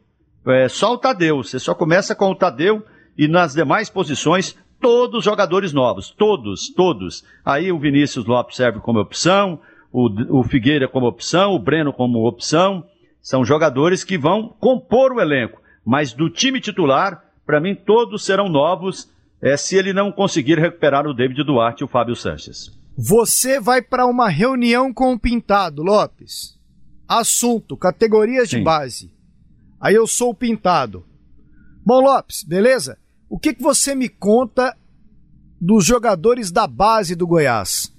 É, só o Tadeu. Você só começa com o Tadeu e nas demais posições, todos jogadores novos. Todos, todos. Aí o Vinícius Lopes serve como opção, o, o Figueira como opção, o Breno como opção. São jogadores que vão compor o elenco mas do time titular, para mim todos serão novos é, se ele não conseguir recuperar o David Duarte e o Fábio Sanches. Você vai para uma reunião com o Pintado, Lopes. Assunto: categorias Sim. de base. Aí eu sou o Pintado. Bom, Lopes, beleza? O que, que você me conta dos jogadores da base do Goiás?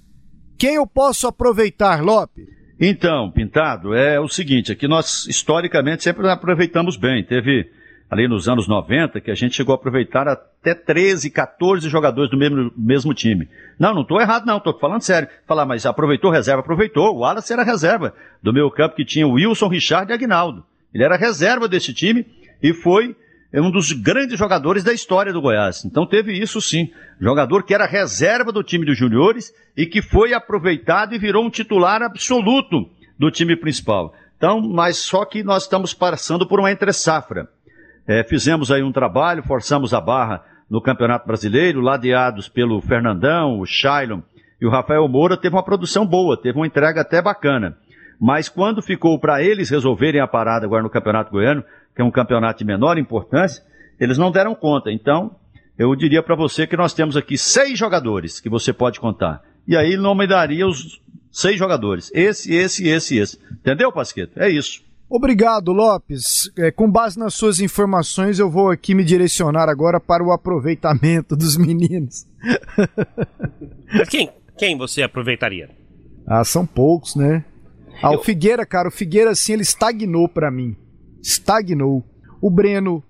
Quem eu posso aproveitar, Lopes? Então, Pintado, é o seguinte: aqui nós historicamente sempre aproveitamos bem. Teve ali nos anos 90, que a gente chegou a aproveitar até 13, 14 jogadores do mesmo, mesmo time. Não, não estou errado não, estou falando sério. Falar, mas aproveitou reserva? Aproveitou. O Wallace era reserva do meu campo que tinha o Wilson, Richard e Agnaldo. Ele era reserva desse time e foi um dos grandes jogadores da história do Goiás. Então teve isso sim. Jogador que era reserva do time dos juniores e que foi aproveitado e virou um titular absoluto do time principal. Então, mas só que nós estamos passando por uma entre-safra. É, fizemos aí um trabalho, forçamos a barra no Campeonato Brasileiro, ladeados pelo Fernandão, o Shailon e o Rafael Moura, teve uma produção boa, teve uma entrega até bacana. Mas quando ficou para eles resolverem a parada agora no Campeonato Goiano, que é um campeonato de menor importância, eles não deram conta. Então, eu diria para você que nós temos aqui seis jogadores que você pode contar. E aí não me daria os seis jogadores. Esse, esse, esse, esse. Entendeu, Pasqueto? É isso. Obrigado, Lopes. É, com base nas suas informações, eu vou aqui me direcionar agora para o aproveitamento dos meninos. quem, quem você aproveitaria? Ah, são poucos, né? Ah, eu... o Figueira, cara, o Figueira, assim, ele estagnou para mim. Estagnou. O Breno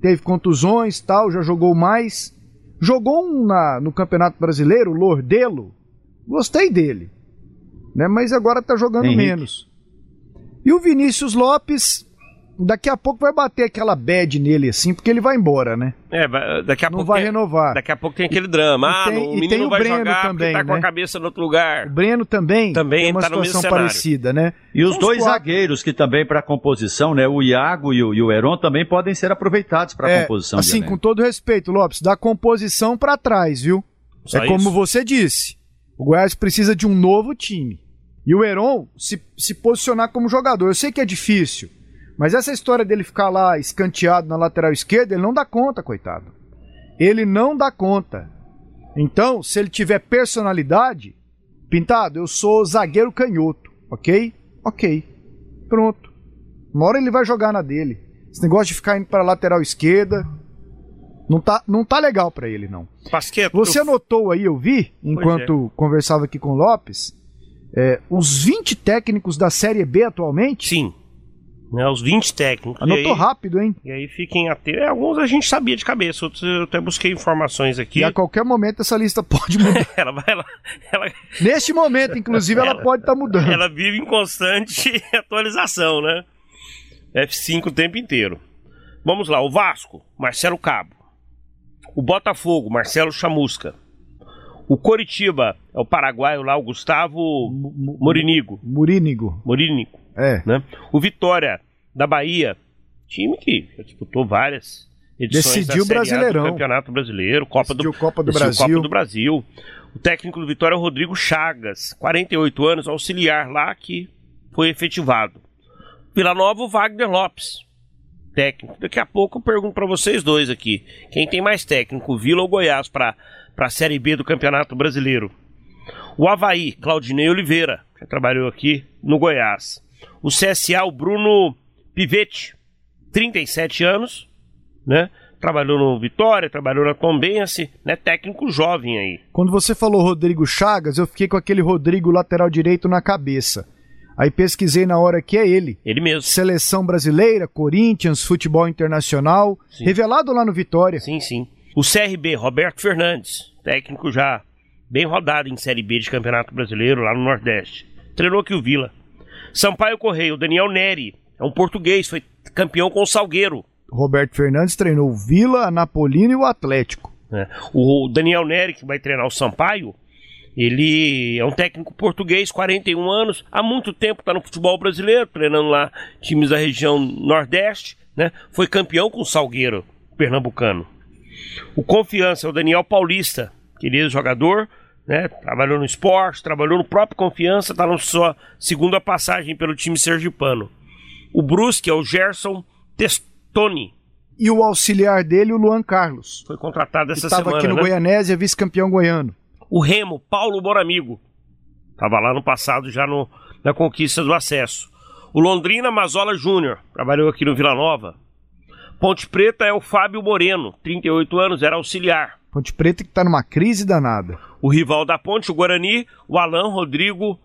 teve contusões tal, já jogou mais. Jogou um na, no Campeonato Brasileiro, o Lordelo. Gostei dele. Né? Mas agora tá jogando Henrique. menos. E o Vinícius Lopes, daqui a pouco vai bater aquela bad nele assim, porque ele vai embora, né? É, daqui a não pouco. Não vai tem, renovar. Daqui a pouco tem aquele drama. Ah, tem, o menino vai Breno jogar também, tá né? com a né? cabeça no outro lugar. O Breno também. Também tem uma tá situação parecida, né? E os dois quatro. zagueiros que também para composição, né? O Iago e o, e o Heron também podem ser aproveitados para é, composição. Assim, com todo respeito, Lopes, da composição para trás, viu? Só é isso? como você disse. O Goiás precisa de um novo time e o Heron se, se posicionar como jogador. Eu sei que é difícil, mas essa história dele ficar lá escanteado na lateral esquerda, ele não dá conta, coitado. Ele não dá conta. Então, se ele tiver personalidade, Pintado, eu sou zagueiro canhoto, ok? Ok. Pronto. Uma hora ele vai jogar na dele. Esse negócio de ficar indo para lateral esquerda, não tá, não tá legal para ele, não. Pasqueto, Você anotou aí, eu vi, enquanto é. conversava aqui com o Lopes, é, os 20 técnicos da Série B atualmente? Sim. Né, os 20 técnicos. Anotou aí, rápido, hein? E aí fiquem atentos. É, alguns a gente sabia de cabeça, outros eu até busquei informações aqui. E a qualquer momento essa lista pode mudar. ela vai. Ela, ela... Neste momento, inclusive, ela, ela pode estar tá mudando. Ela vive em constante atualização, né? F5 o tempo inteiro. Vamos lá, o Vasco, Marcelo Cabo. O Botafogo, Marcelo Chamusca. O Coritiba é o paraguaio lá, o Gustavo Morinigo. Morinigo. Morinigo. É. Né? O Vitória da Bahia, time que disputou várias. edições Decidiu o Brasileirão. do Campeonato Brasileiro, Copa do, Copa do decidiu Brasil. Copa do Brasil. O técnico do Vitória é o Rodrigo Chagas, 48 anos, auxiliar lá que foi efetivado. Vila Nova, o Wagner Lopes, técnico. Daqui a pouco eu pergunto para vocês dois aqui, quem tem mais técnico, Vila ou Goiás para a Série B do Campeonato Brasileiro? O Havaí, Claudinei Oliveira, que trabalhou aqui no Goiás. O CSA, o Bruno Pivetti, 37 anos, né? Trabalhou no Vitória, trabalhou na Tombense, né? Técnico jovem aí. Quando você falou Rodrigo Chagas, eu fiquei com aquele Rodrigo lateral direito na cabeça. Aí pesquisei na hora que é ele. Ele mesmo. Seleção brasileira, Corinthians, futebol internacional, Sim. revelado lá no Vitória. Sim, sim. O CRB, Roberto Fernandes, técnico já bem rodado em Série B de Campeonato Brasileiro lá no Nordeste. Treinou aqui o Vila. Sampaio Correio, Daniel Neri, é um português, foi campeão com o Salgueiro. Roberto Fernandes treinou o Vila, a Napolina e o Atlético. né? O Daniel Neri, que vai treinar o Sampaio, ele é um técnico português, 41 anos, há muito tempo está no futebol brasileiro, treinando lá times da região Nordeste, né? Foi campeão com o Salgueiro, pernambucano. O Confiança é o Daniel Paulista, querido jogador, né? Trabalhou no esporte, trabalhou no próprio Confiança, está na sua segunda passagem pelo time sergipano. O Brusque é o Gerson Testoni, E o auxiliar dele, o Luan Carlos. foi contratado essa estava semana, aqui no né? Goianésia, vice-campeão goiano. O Remo, Paulo Boramigo. Estava lá no passado, já no, na conquista do acesso. O Londrina Mazola Júnior, trabalhou aqui no Vila Nova. Ponte Preta é o Fábio Moreno, 38 anos, era auxiliar. Ponte Preta que tá numa crise danada. O rival da Ponte, o Guarani, o Alain Rodrigo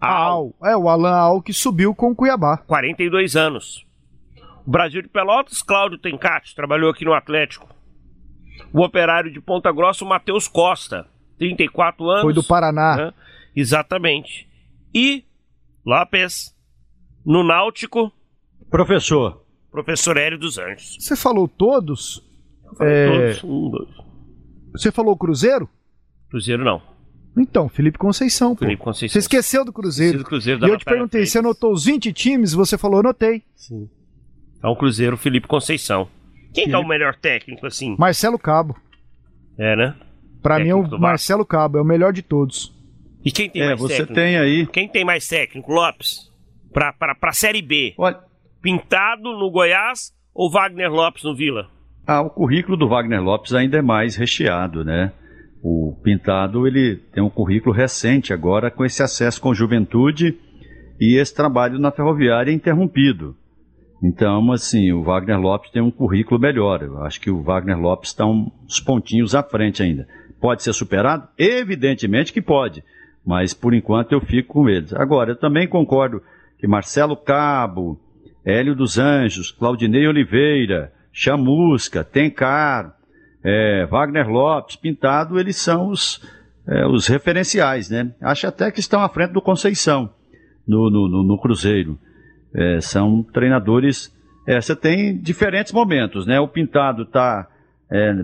Al. É, o Alan Al que subiu com o Cuiabá. 42 anos. O Brasil de Pelotas, Cláudio Tencati, trabalhou aqui no Atlético. O operário de Ponta Grossa, o Matheus Costa, 34 anos. Foi do Paraná. né? Exatamente. E Lopes, no Náutico, Professor, professor Hélio dos Anjos. Você falou todos? É, Todos, um, dois. Você falou Cruzeiro? Cruzeiro não. Então, Felipe Conceição, pô. Felipe Conceição. Você esqueceu do Cruzeiro. Esqueci do Cruzeiro, e da eu te perguntei, Freitas. você anotou os 20 times? Você falou, anotei. Sim. É um Cruzeiro, Felipe Conceição. Quem que é o melhor técnico, assim? Marcelo Cabo. É, né? Pra mim é Técnico o. Marcelo Cabo, é o melhor de todos. E quem tem é, mais você técnico? tem aí. Quem tem mais técnico? Lopes? Pra, pra, pra Série B. Olha, Pintado no Goiás ou Wagner Lopes no Vila? ah, o currículo do Wagner Lopes ainda é mais recheado, né? O Pintado, ele tem um currículo recente agora com esse acesso com juventude e esse trabalho na ferroviária interrompido. Então, assim, o Wagner Lopes tem um currículo melhor. Eu acho que o Wagner Lopes está uns pontinhos à frente ainda. Pode ser superado? Evidentemente que pode, mas por enquanto eu fico com eles. Agora, eu também concordo que Marcelo Cabo, Hélio dos Anjos, Claudinei Oliveira, Chamusca, Tencar, é, Wagner Lopes, Pintado, eles são os, é, os referenciais, né? Acho até que estão à frente do Conceição no, no, no- no Cruzeiro. É, são treinadores. é, você tem diferentes momentos, né? O Pintado está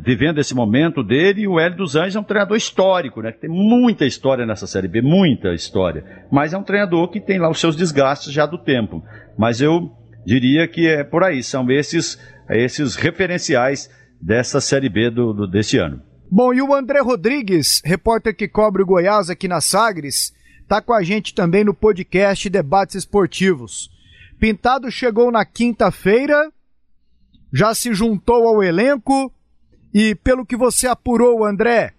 vivendo esse momento dele e o Hélio dos Anjos é um treinador histórico, né? Que tem muita história nessa Série B, muita história. Mas é um treinador que tem lá os seus desgastes já do tempo. Mas eu diria que é por aí, são esses, esses referenciais dessa Série B do, do- desse ano. Bom, e o André Rodrigues, repórter que cobre o Goiás aqui na Sagres, tá com a gente também no podcast Debates Esportivos. Pintado chegou na quinta-feira, já se juntou ao elenco e, pelo que você apurou, André,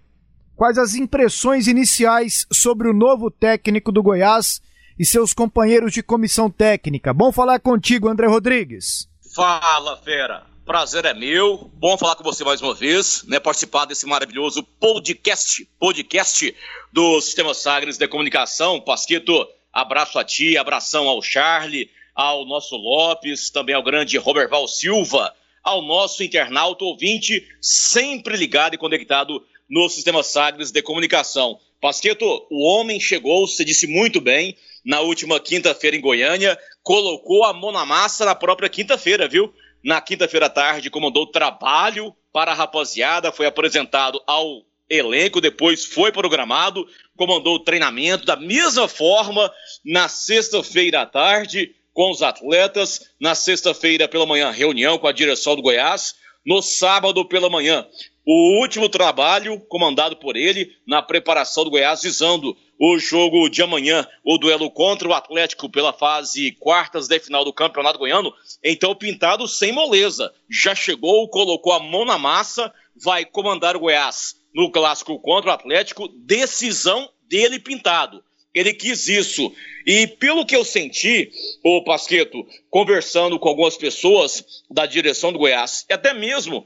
quais as impressões iniciais sobre o novo técnico do Goiás e seus companheiros de comissão técnica? Bom falar contigo, André Rodrigues. Fala, fera. Prazer é meu. Bom falar com você mais uma vez, né? Participar desse maravilhoso podcast, podcast do Sistema Sagres de Comunicação. Pasquito, abraço a ti, abração ao Charlie, ao nosso Lopes, também ao grande Roberval Silva, ao nosso internauta ouvinte, sempre ligado e conectado no Sistema Sagres de Comunicação. Pasqueto, o homem chegou, você disse muito bem, na última quinta-feira em Goiânia, colocou a mão na massa na própria quinta-feira, viu? Na quinta-feira à tarde, comandou trabalho para a rapaziada, foi apresentado ao elenco, depois foi programado, comandou o treinamento da mesma forma na sexta-feira à tarde com os atletas, na sexta-feira pela manhã, reunião com a direção do Goiás, no sábado pela manhã. O último trabalho comandado por ele na preparação do Goiás, visando o jogo de amanhã, o duelo contra o Atlético pela fase quartas de final do Campeonato Goiano. Então, Pintado sem moleza. Já chegou, colocou a mão na massa, vai comandar o Goiás no clássico contra o Atlético. Decisão dele, Pintado. Ele quis isso. E pelo que eu senti, o Pasqueto, conversando com algumas pessoas da direção do Goiás, e até mesmo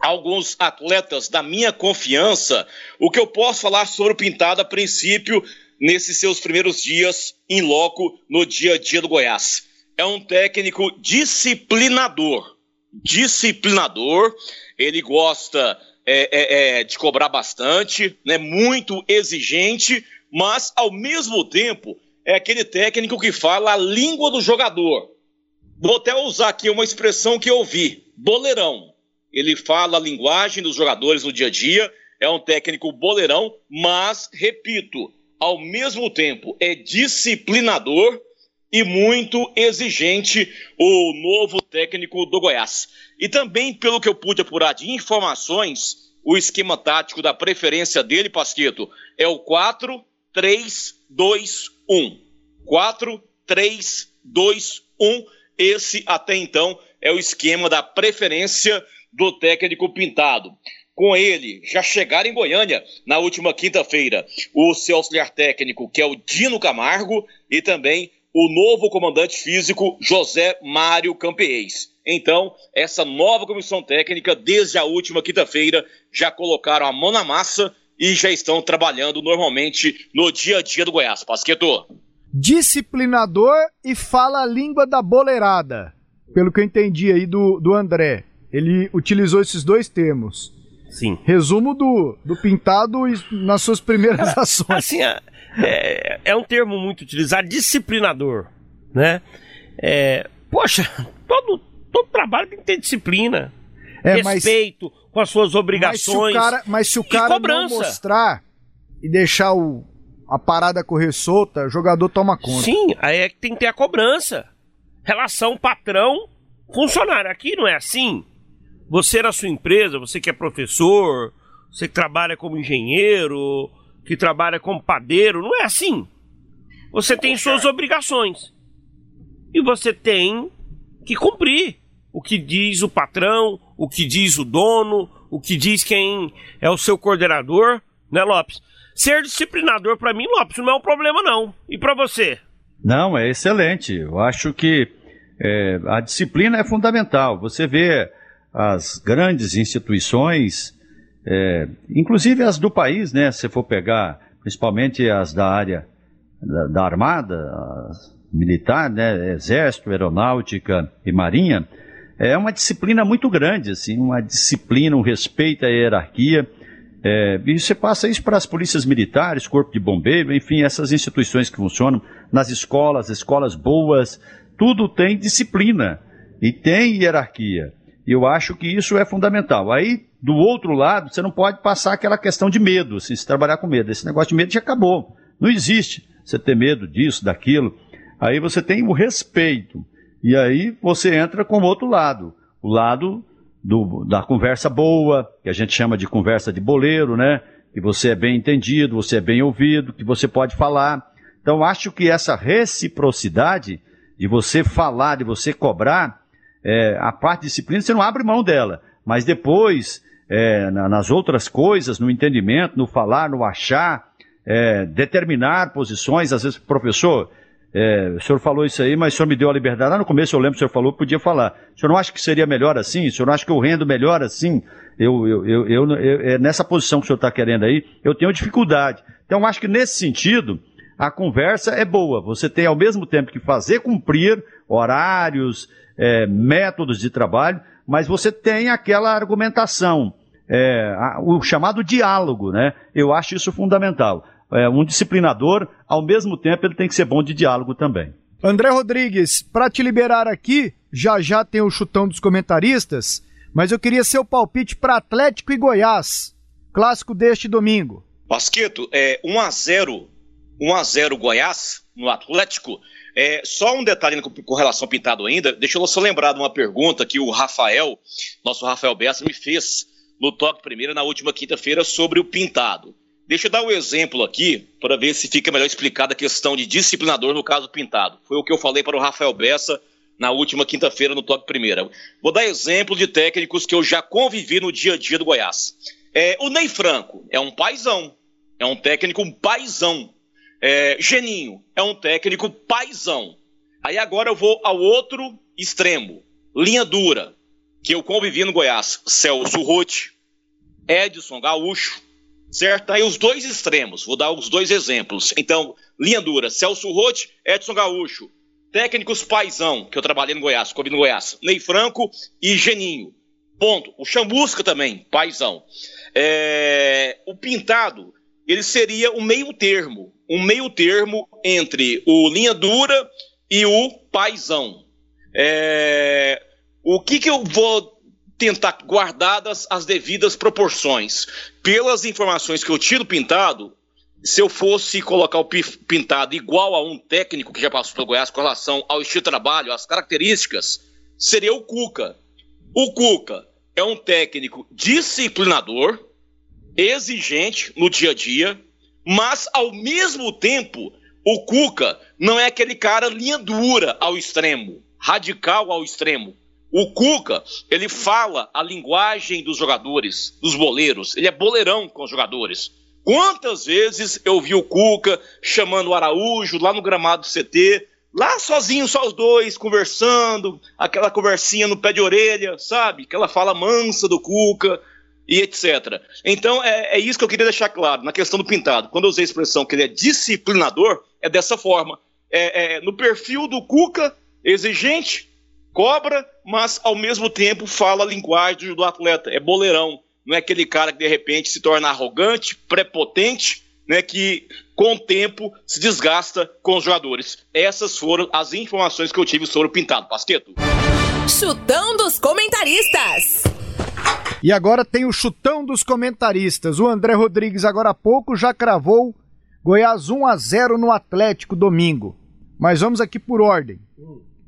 alguns atletas da minha confiança, o que eu posso falar sobre o Pintado a princípio, nesses seus primeiros dias em loco no dia a dia do Goiás. É um técnico disciplinador. Disciplinador, ele gosta é, é, é, de cobrar bastante, né, muito exigente, mas ao mesmo tempo é aquele técnico que fala a língua do jogador. Vou até usar aqui uma expressão que eu vi: boleirão ele fala a linguagem dos jogadores no dia a dia, é um técnico boleirão, mas, repito, ao mesmo tempo é disciplinador e muito exigente o novo técnico do Goiás. E também, pelo que eu pude apurar de informações, o esquema tático da preferência dele, Pasqueto, é o 4-3-2-1. 4-3-2-1. Esse, até então, é o esquema da preferência do técnico Pintado. Com ele, já chegaram em Goiânia na última quinta-feira o seu auxiliar técnico, que é o Dino Camargo, e também o novo comandante físico, José Mário Campeês. Então, essa nova comissão técnica, desde a última quinta-feira, já colocaram a mão na massa e já estão trabalhando normalmente no dia a dia do Goiás. Pasqueto. Disciplinador e fala a língua da boleirada. Pelo que eu entendi aí do, do André. Ele utilizou esses dois termos. Sim. Resumo do, do pintado nas suas primeiras ações. Assim, é, é, um termo muito utilizado, disciplinador, né? É, poxa, todo, todo trabalho tem que ter disciplina. É, respeito mas, com as suas obrigações. Mas se o cara, se o cara não mostrar e deixar o, a parada correr solta, o jogador toma conta. Sim, aí é que tem que ter a cobrança. Relação patrão-funcionário. Aqui não é assim. Você na sua empresa, você que é professor, você que trabalha como engenheiro, que trabalha como padeiro, não é assim. Você tem suas obrigações. E você tem que cumprir o que diz o patrão, o que diz o dono, o que diz quem é o seu coordenador, né, Lopes? Ser disciplinador para mim, Lopes, não é um problema não. E para você? Não, é excelente. Eu acho que é, a disciplina é fundamental. Você vê as grandes instituições, é, inclusive as do país, né? Se for pegar, principalmente as da área da, da Armada, militar, né? Exército, Aeronáutica e Marinha, é uma disciplina muito grande, assim, uma disciplina, um respeito à hierarquia. É, e você passa isso para as polícias militares, corpo de bombeiro, enfim, essas instituições que funcionam nas escolas, escolas boas, tudo tem disciplina e tem hierarquia. Eu acho que isso é fundamental. Aí, do outro lado, você não pode passar aquela questão de medo, assim, se trabalhar com medo. Esse negócio de medo já acabou. Não existe você ter medo disso, daquilo. Aí você tem o respeito. E aí você entra com o outro lado. O lado do, da conversa boa, que a gente chama de conversa de boleiro, né? Que você é bem entendido, você é bem ouvido, que você pode falar. Então, acho que essa reciprocidade de você falar, de você cobrar, é, a parte disciplina você não abre mão dela, mas depois, é, na, nas outras coisas, no entendimento, no falar, no achar, é, determinar posições, às vezes, professor, é, o senhor falou isso aí, mas o senhor me deu a liberdade. Lá no começo eu lembro que o senhor falou que podia falar. O senhor não acha que seria melhor assim? O senhor não acha que eu rendo melhor assim? Eu, eu, eu, eu, eu é nessa posição que o senhor está querendo aí, eu tenho dificuldade. Então, acho que nesse sentido, a conversa é boa. Você tem ao mesmo tempo que fazer cumprir horários, é, métodos de trabalho, mas você tem aquela argumentação, é, o chamado diálogo, né? Eu acho isso fundamental. É, um disciplinador, ao mesmo tempo, ele tem que ser bom de diálogo também. André Rodrigues, para te liberar aqui, já já tem o chutão dos comentaristas, mas eu queria seu palpite para Atlético e Goiás, clássico deste domingo. Pasqueto, é 1 a 0 1 a 0 Goiás no Atlético. É, só um detalhe com, com relação ao Pintado ainda, deixa eu só lembrar de uma pergunta que o Rafael, nosso Rafael Bessa, me fez no Toque Primeira na última quinta-feira sobre o Pintado. Deixa eu dar um exemplo aqui para ver se fica melhor explicada a questão de disciplinador no caso Pintado. Foi o que eu falei para o Rafael Bessa na última quinta-feira no Toque Primeira. Vou dar exemplo de técnicos que eu já convivi no dia a dia do Goiás. É, o Ney Franco é um paizão, é um técnico paizão. É, Geninho é um técnico paizão. Aí agora eu vou ao outro extremo, linha dura, que eu convivi no Goiás. Celso Rotti, Edson Gaúcho, certo? Aí os dois extremos, vou dar os dois exemplos. Então, linha dura, Celso Rotti, Edson Gaúcho. Técnicos paizão, que eu trabalhei no Goiás, convivi no Goiás. Ney Franco e Geninho. Ponto. O Chambusca também, paizão. É... O Pintado, ele seria o meio termo, um meio termo entre o linha dura e o paisão. É... O que, que eu vou tentar guardar as, as devidas proporções? Pelas informações que eu tiro pintado, se eu fosse colocar o pintado igual a um técnico que já passou pelo Goiás com relação ao estilo de trabalho, às características, seria o Cuca. O Cuca é um técnico disciplinador, exigente no dia a dia, mas ao mesmo tempo, o Cuca não é aquele cara linha dura ao extremo, radical ao extremo. O Cuca, ele fala a linguagem dos jogadores, dos boleiros, ele é boleirão com os jogadores. Quantas vezes eu vi o Cuca chamando o Araújo lá no gramado do CT, lá sozinho, só os dois, conversando, aquela conversinha no pé de orelha, sabe? Aquela fala mansa do Cuca e etc. Então é, é, isso que eu queria deixar claro na questão do pintado. Quando eu usei a expressão que ele é disciplinador, é dessa forma. É, é, no perfil do Cuca, exigente, cobra, mas ao mesmo tempo fala a linguagem do atleta. É boleirão. Não é aquele cara que de repente se torna arrogante, prepotente, né, que com o tempo se desgasta com os jogadores. Essas foram as informações que eu tive sobre o Pintado. Pasqueto. Chutão dos comentaristas. E agora tem o chutão dos comentaristas. O André Rodrigues, agora há pouco, já cravou Goiás 1 a 0 no Atlético domingo. Mas vamos aqui por ordem.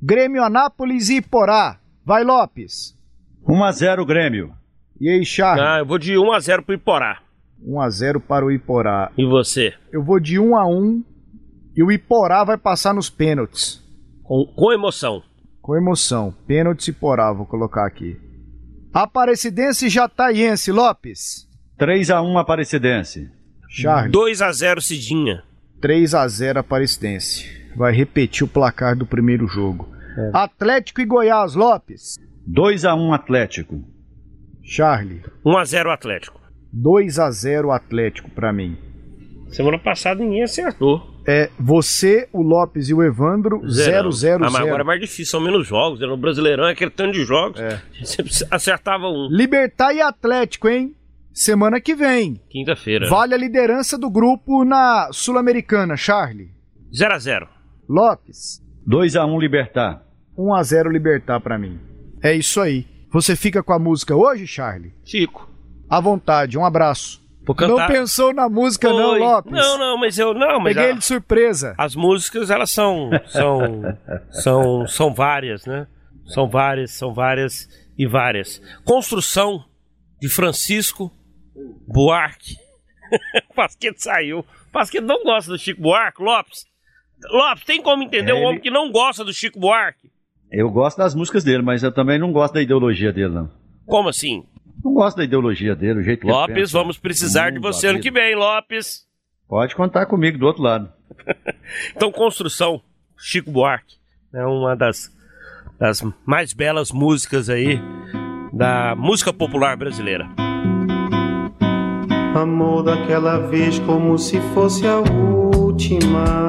Grêmio Anápolis e Iporá. Vai, Lopes. 1 a 0 Grêmio. E aí, Charles? Ah, eu vou de 1 a 0 pro Iporá. 1 a 0 para o Iporá. E você? Eu vou de 1 a 1 e o Iporá vai passar nos pênaltis. Com, com emoção. Com emoção. Pênaltis Iporá, vou colocar aqui. Aparecidense e Jataiense, Lopes. 3 a 1 Aparecidense. Charles. 2 a 0 Cidinha. 3 a 0 Aparecidense. Vai repetir o placar do primeiro jogo. É. Atlético e Goiás, Lopes. 2 a 1 Atlético. Charlie. 1 a 0 Atlético. 2 a 0 Atlético para mim. Semana passada ninguém acertou. É, você, o Lopes e o Evandro, 0 0 ah, mas agora é mais difícil, são menos jogos. No Brasileirão é aquele tanto de jogos. É. Você acertava um. Libertar e Atlético, hein? Semana que vem. Quinta-feira. Vale a liderança do grupo na Sul-Americana, Charlie. 0 a 0 Lopes. 2 a 1 Libertar. 1 a 0 Libertar para mim. É isso aí. Você fica com a música hoje, Charlie? Fico. À vontade, um abraço. Não pensou na música, Foi. não, Lopes? Não, não, mas eu. Não, mas Peguei a, ele de surpresa. As músicas, elas são. São, são, são várias, né? São várias, são várias e várias. Construção de Francisco Buarque. Pasquete saiu. Pasquete não gosta do Chico Buarque, Lopes. Lopes, tem como entender é, um homem que não gosta do Chico Buarque? Eu gosto das músicas dele, mas eu também não gosto da ideologia dele, não. Como assim? Não gosto da ideologia dele, o jeito que Lopes, ele pensa. vamos precisar de você ano que vem, Lopes. Pode contar comigo do outro lado. então, Construção, Chico Buarque, é uma das, das mais belas músicas aí da música popular brasileira. Amor daquela vez como se fosse a última.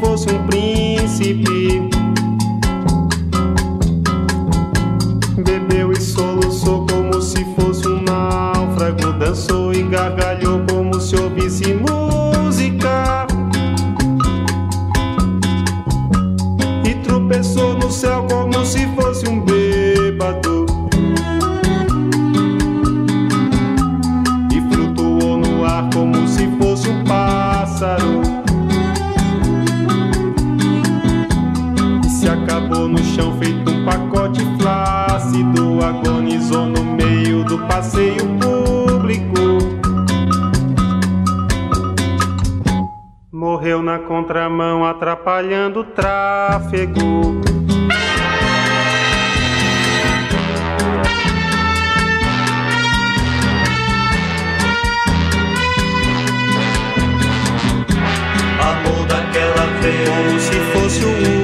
Fosse um príncipe. Bebeu e soluçou como se fosse um náufrago. Dançou e gargalhou como se ouvisse música. E tropeçou no céu como se fosse um bêbado. E flutuou no ar como se fosse um pássaro. Se acabou no chão feito um pacote flácido. Agonizou no meio do passeio público. Morreu na contramão, atrapalhando o tráfego. Amor daquela vez Como se fosse o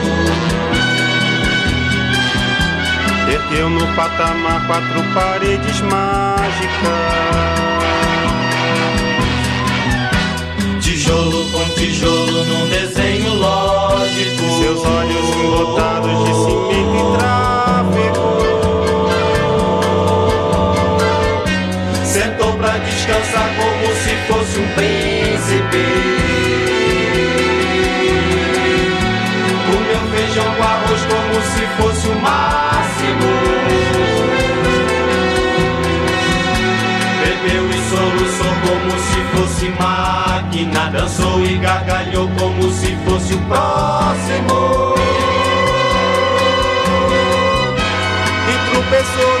Ergueu no patamar quatro paredes mágicas. Tijolo com tijolo num desenho lógico Seus olhos embotados de cimento e tráfego. Sentou pra descansar como se fosse um príncipe se fosse o máximo. Bebeu e soluçou como se fosse máquina Dançou e gargalhou como se fosse o próximo. E tropeçou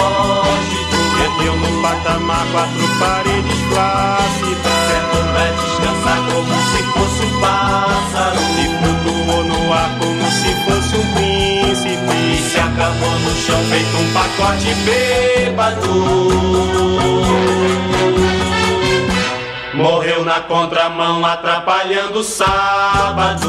lógico Perdeu no patamar quatro paredes flácidas. Sentou pra descansar como se fosse um pássaro E flutuou no ar como se fosse um príncipe. E se acabou no chão feito um pacote bêbado Morreu na contramão atrapalhando o sábado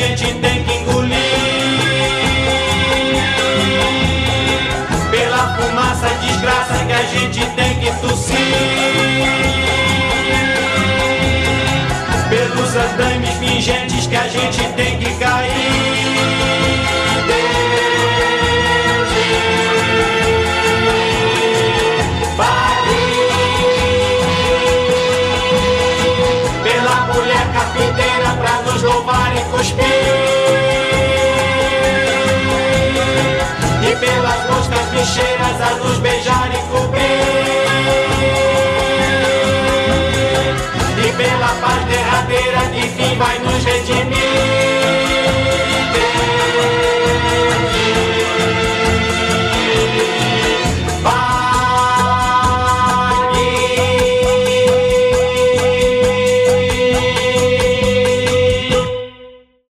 gente tem que engolir. Pela fumaça desgraça que a gente tem que tossir. Pelos andames pingentes trincheiras a nos beijar e cobrir. E pela paz derradeira que fim vai nos redimir.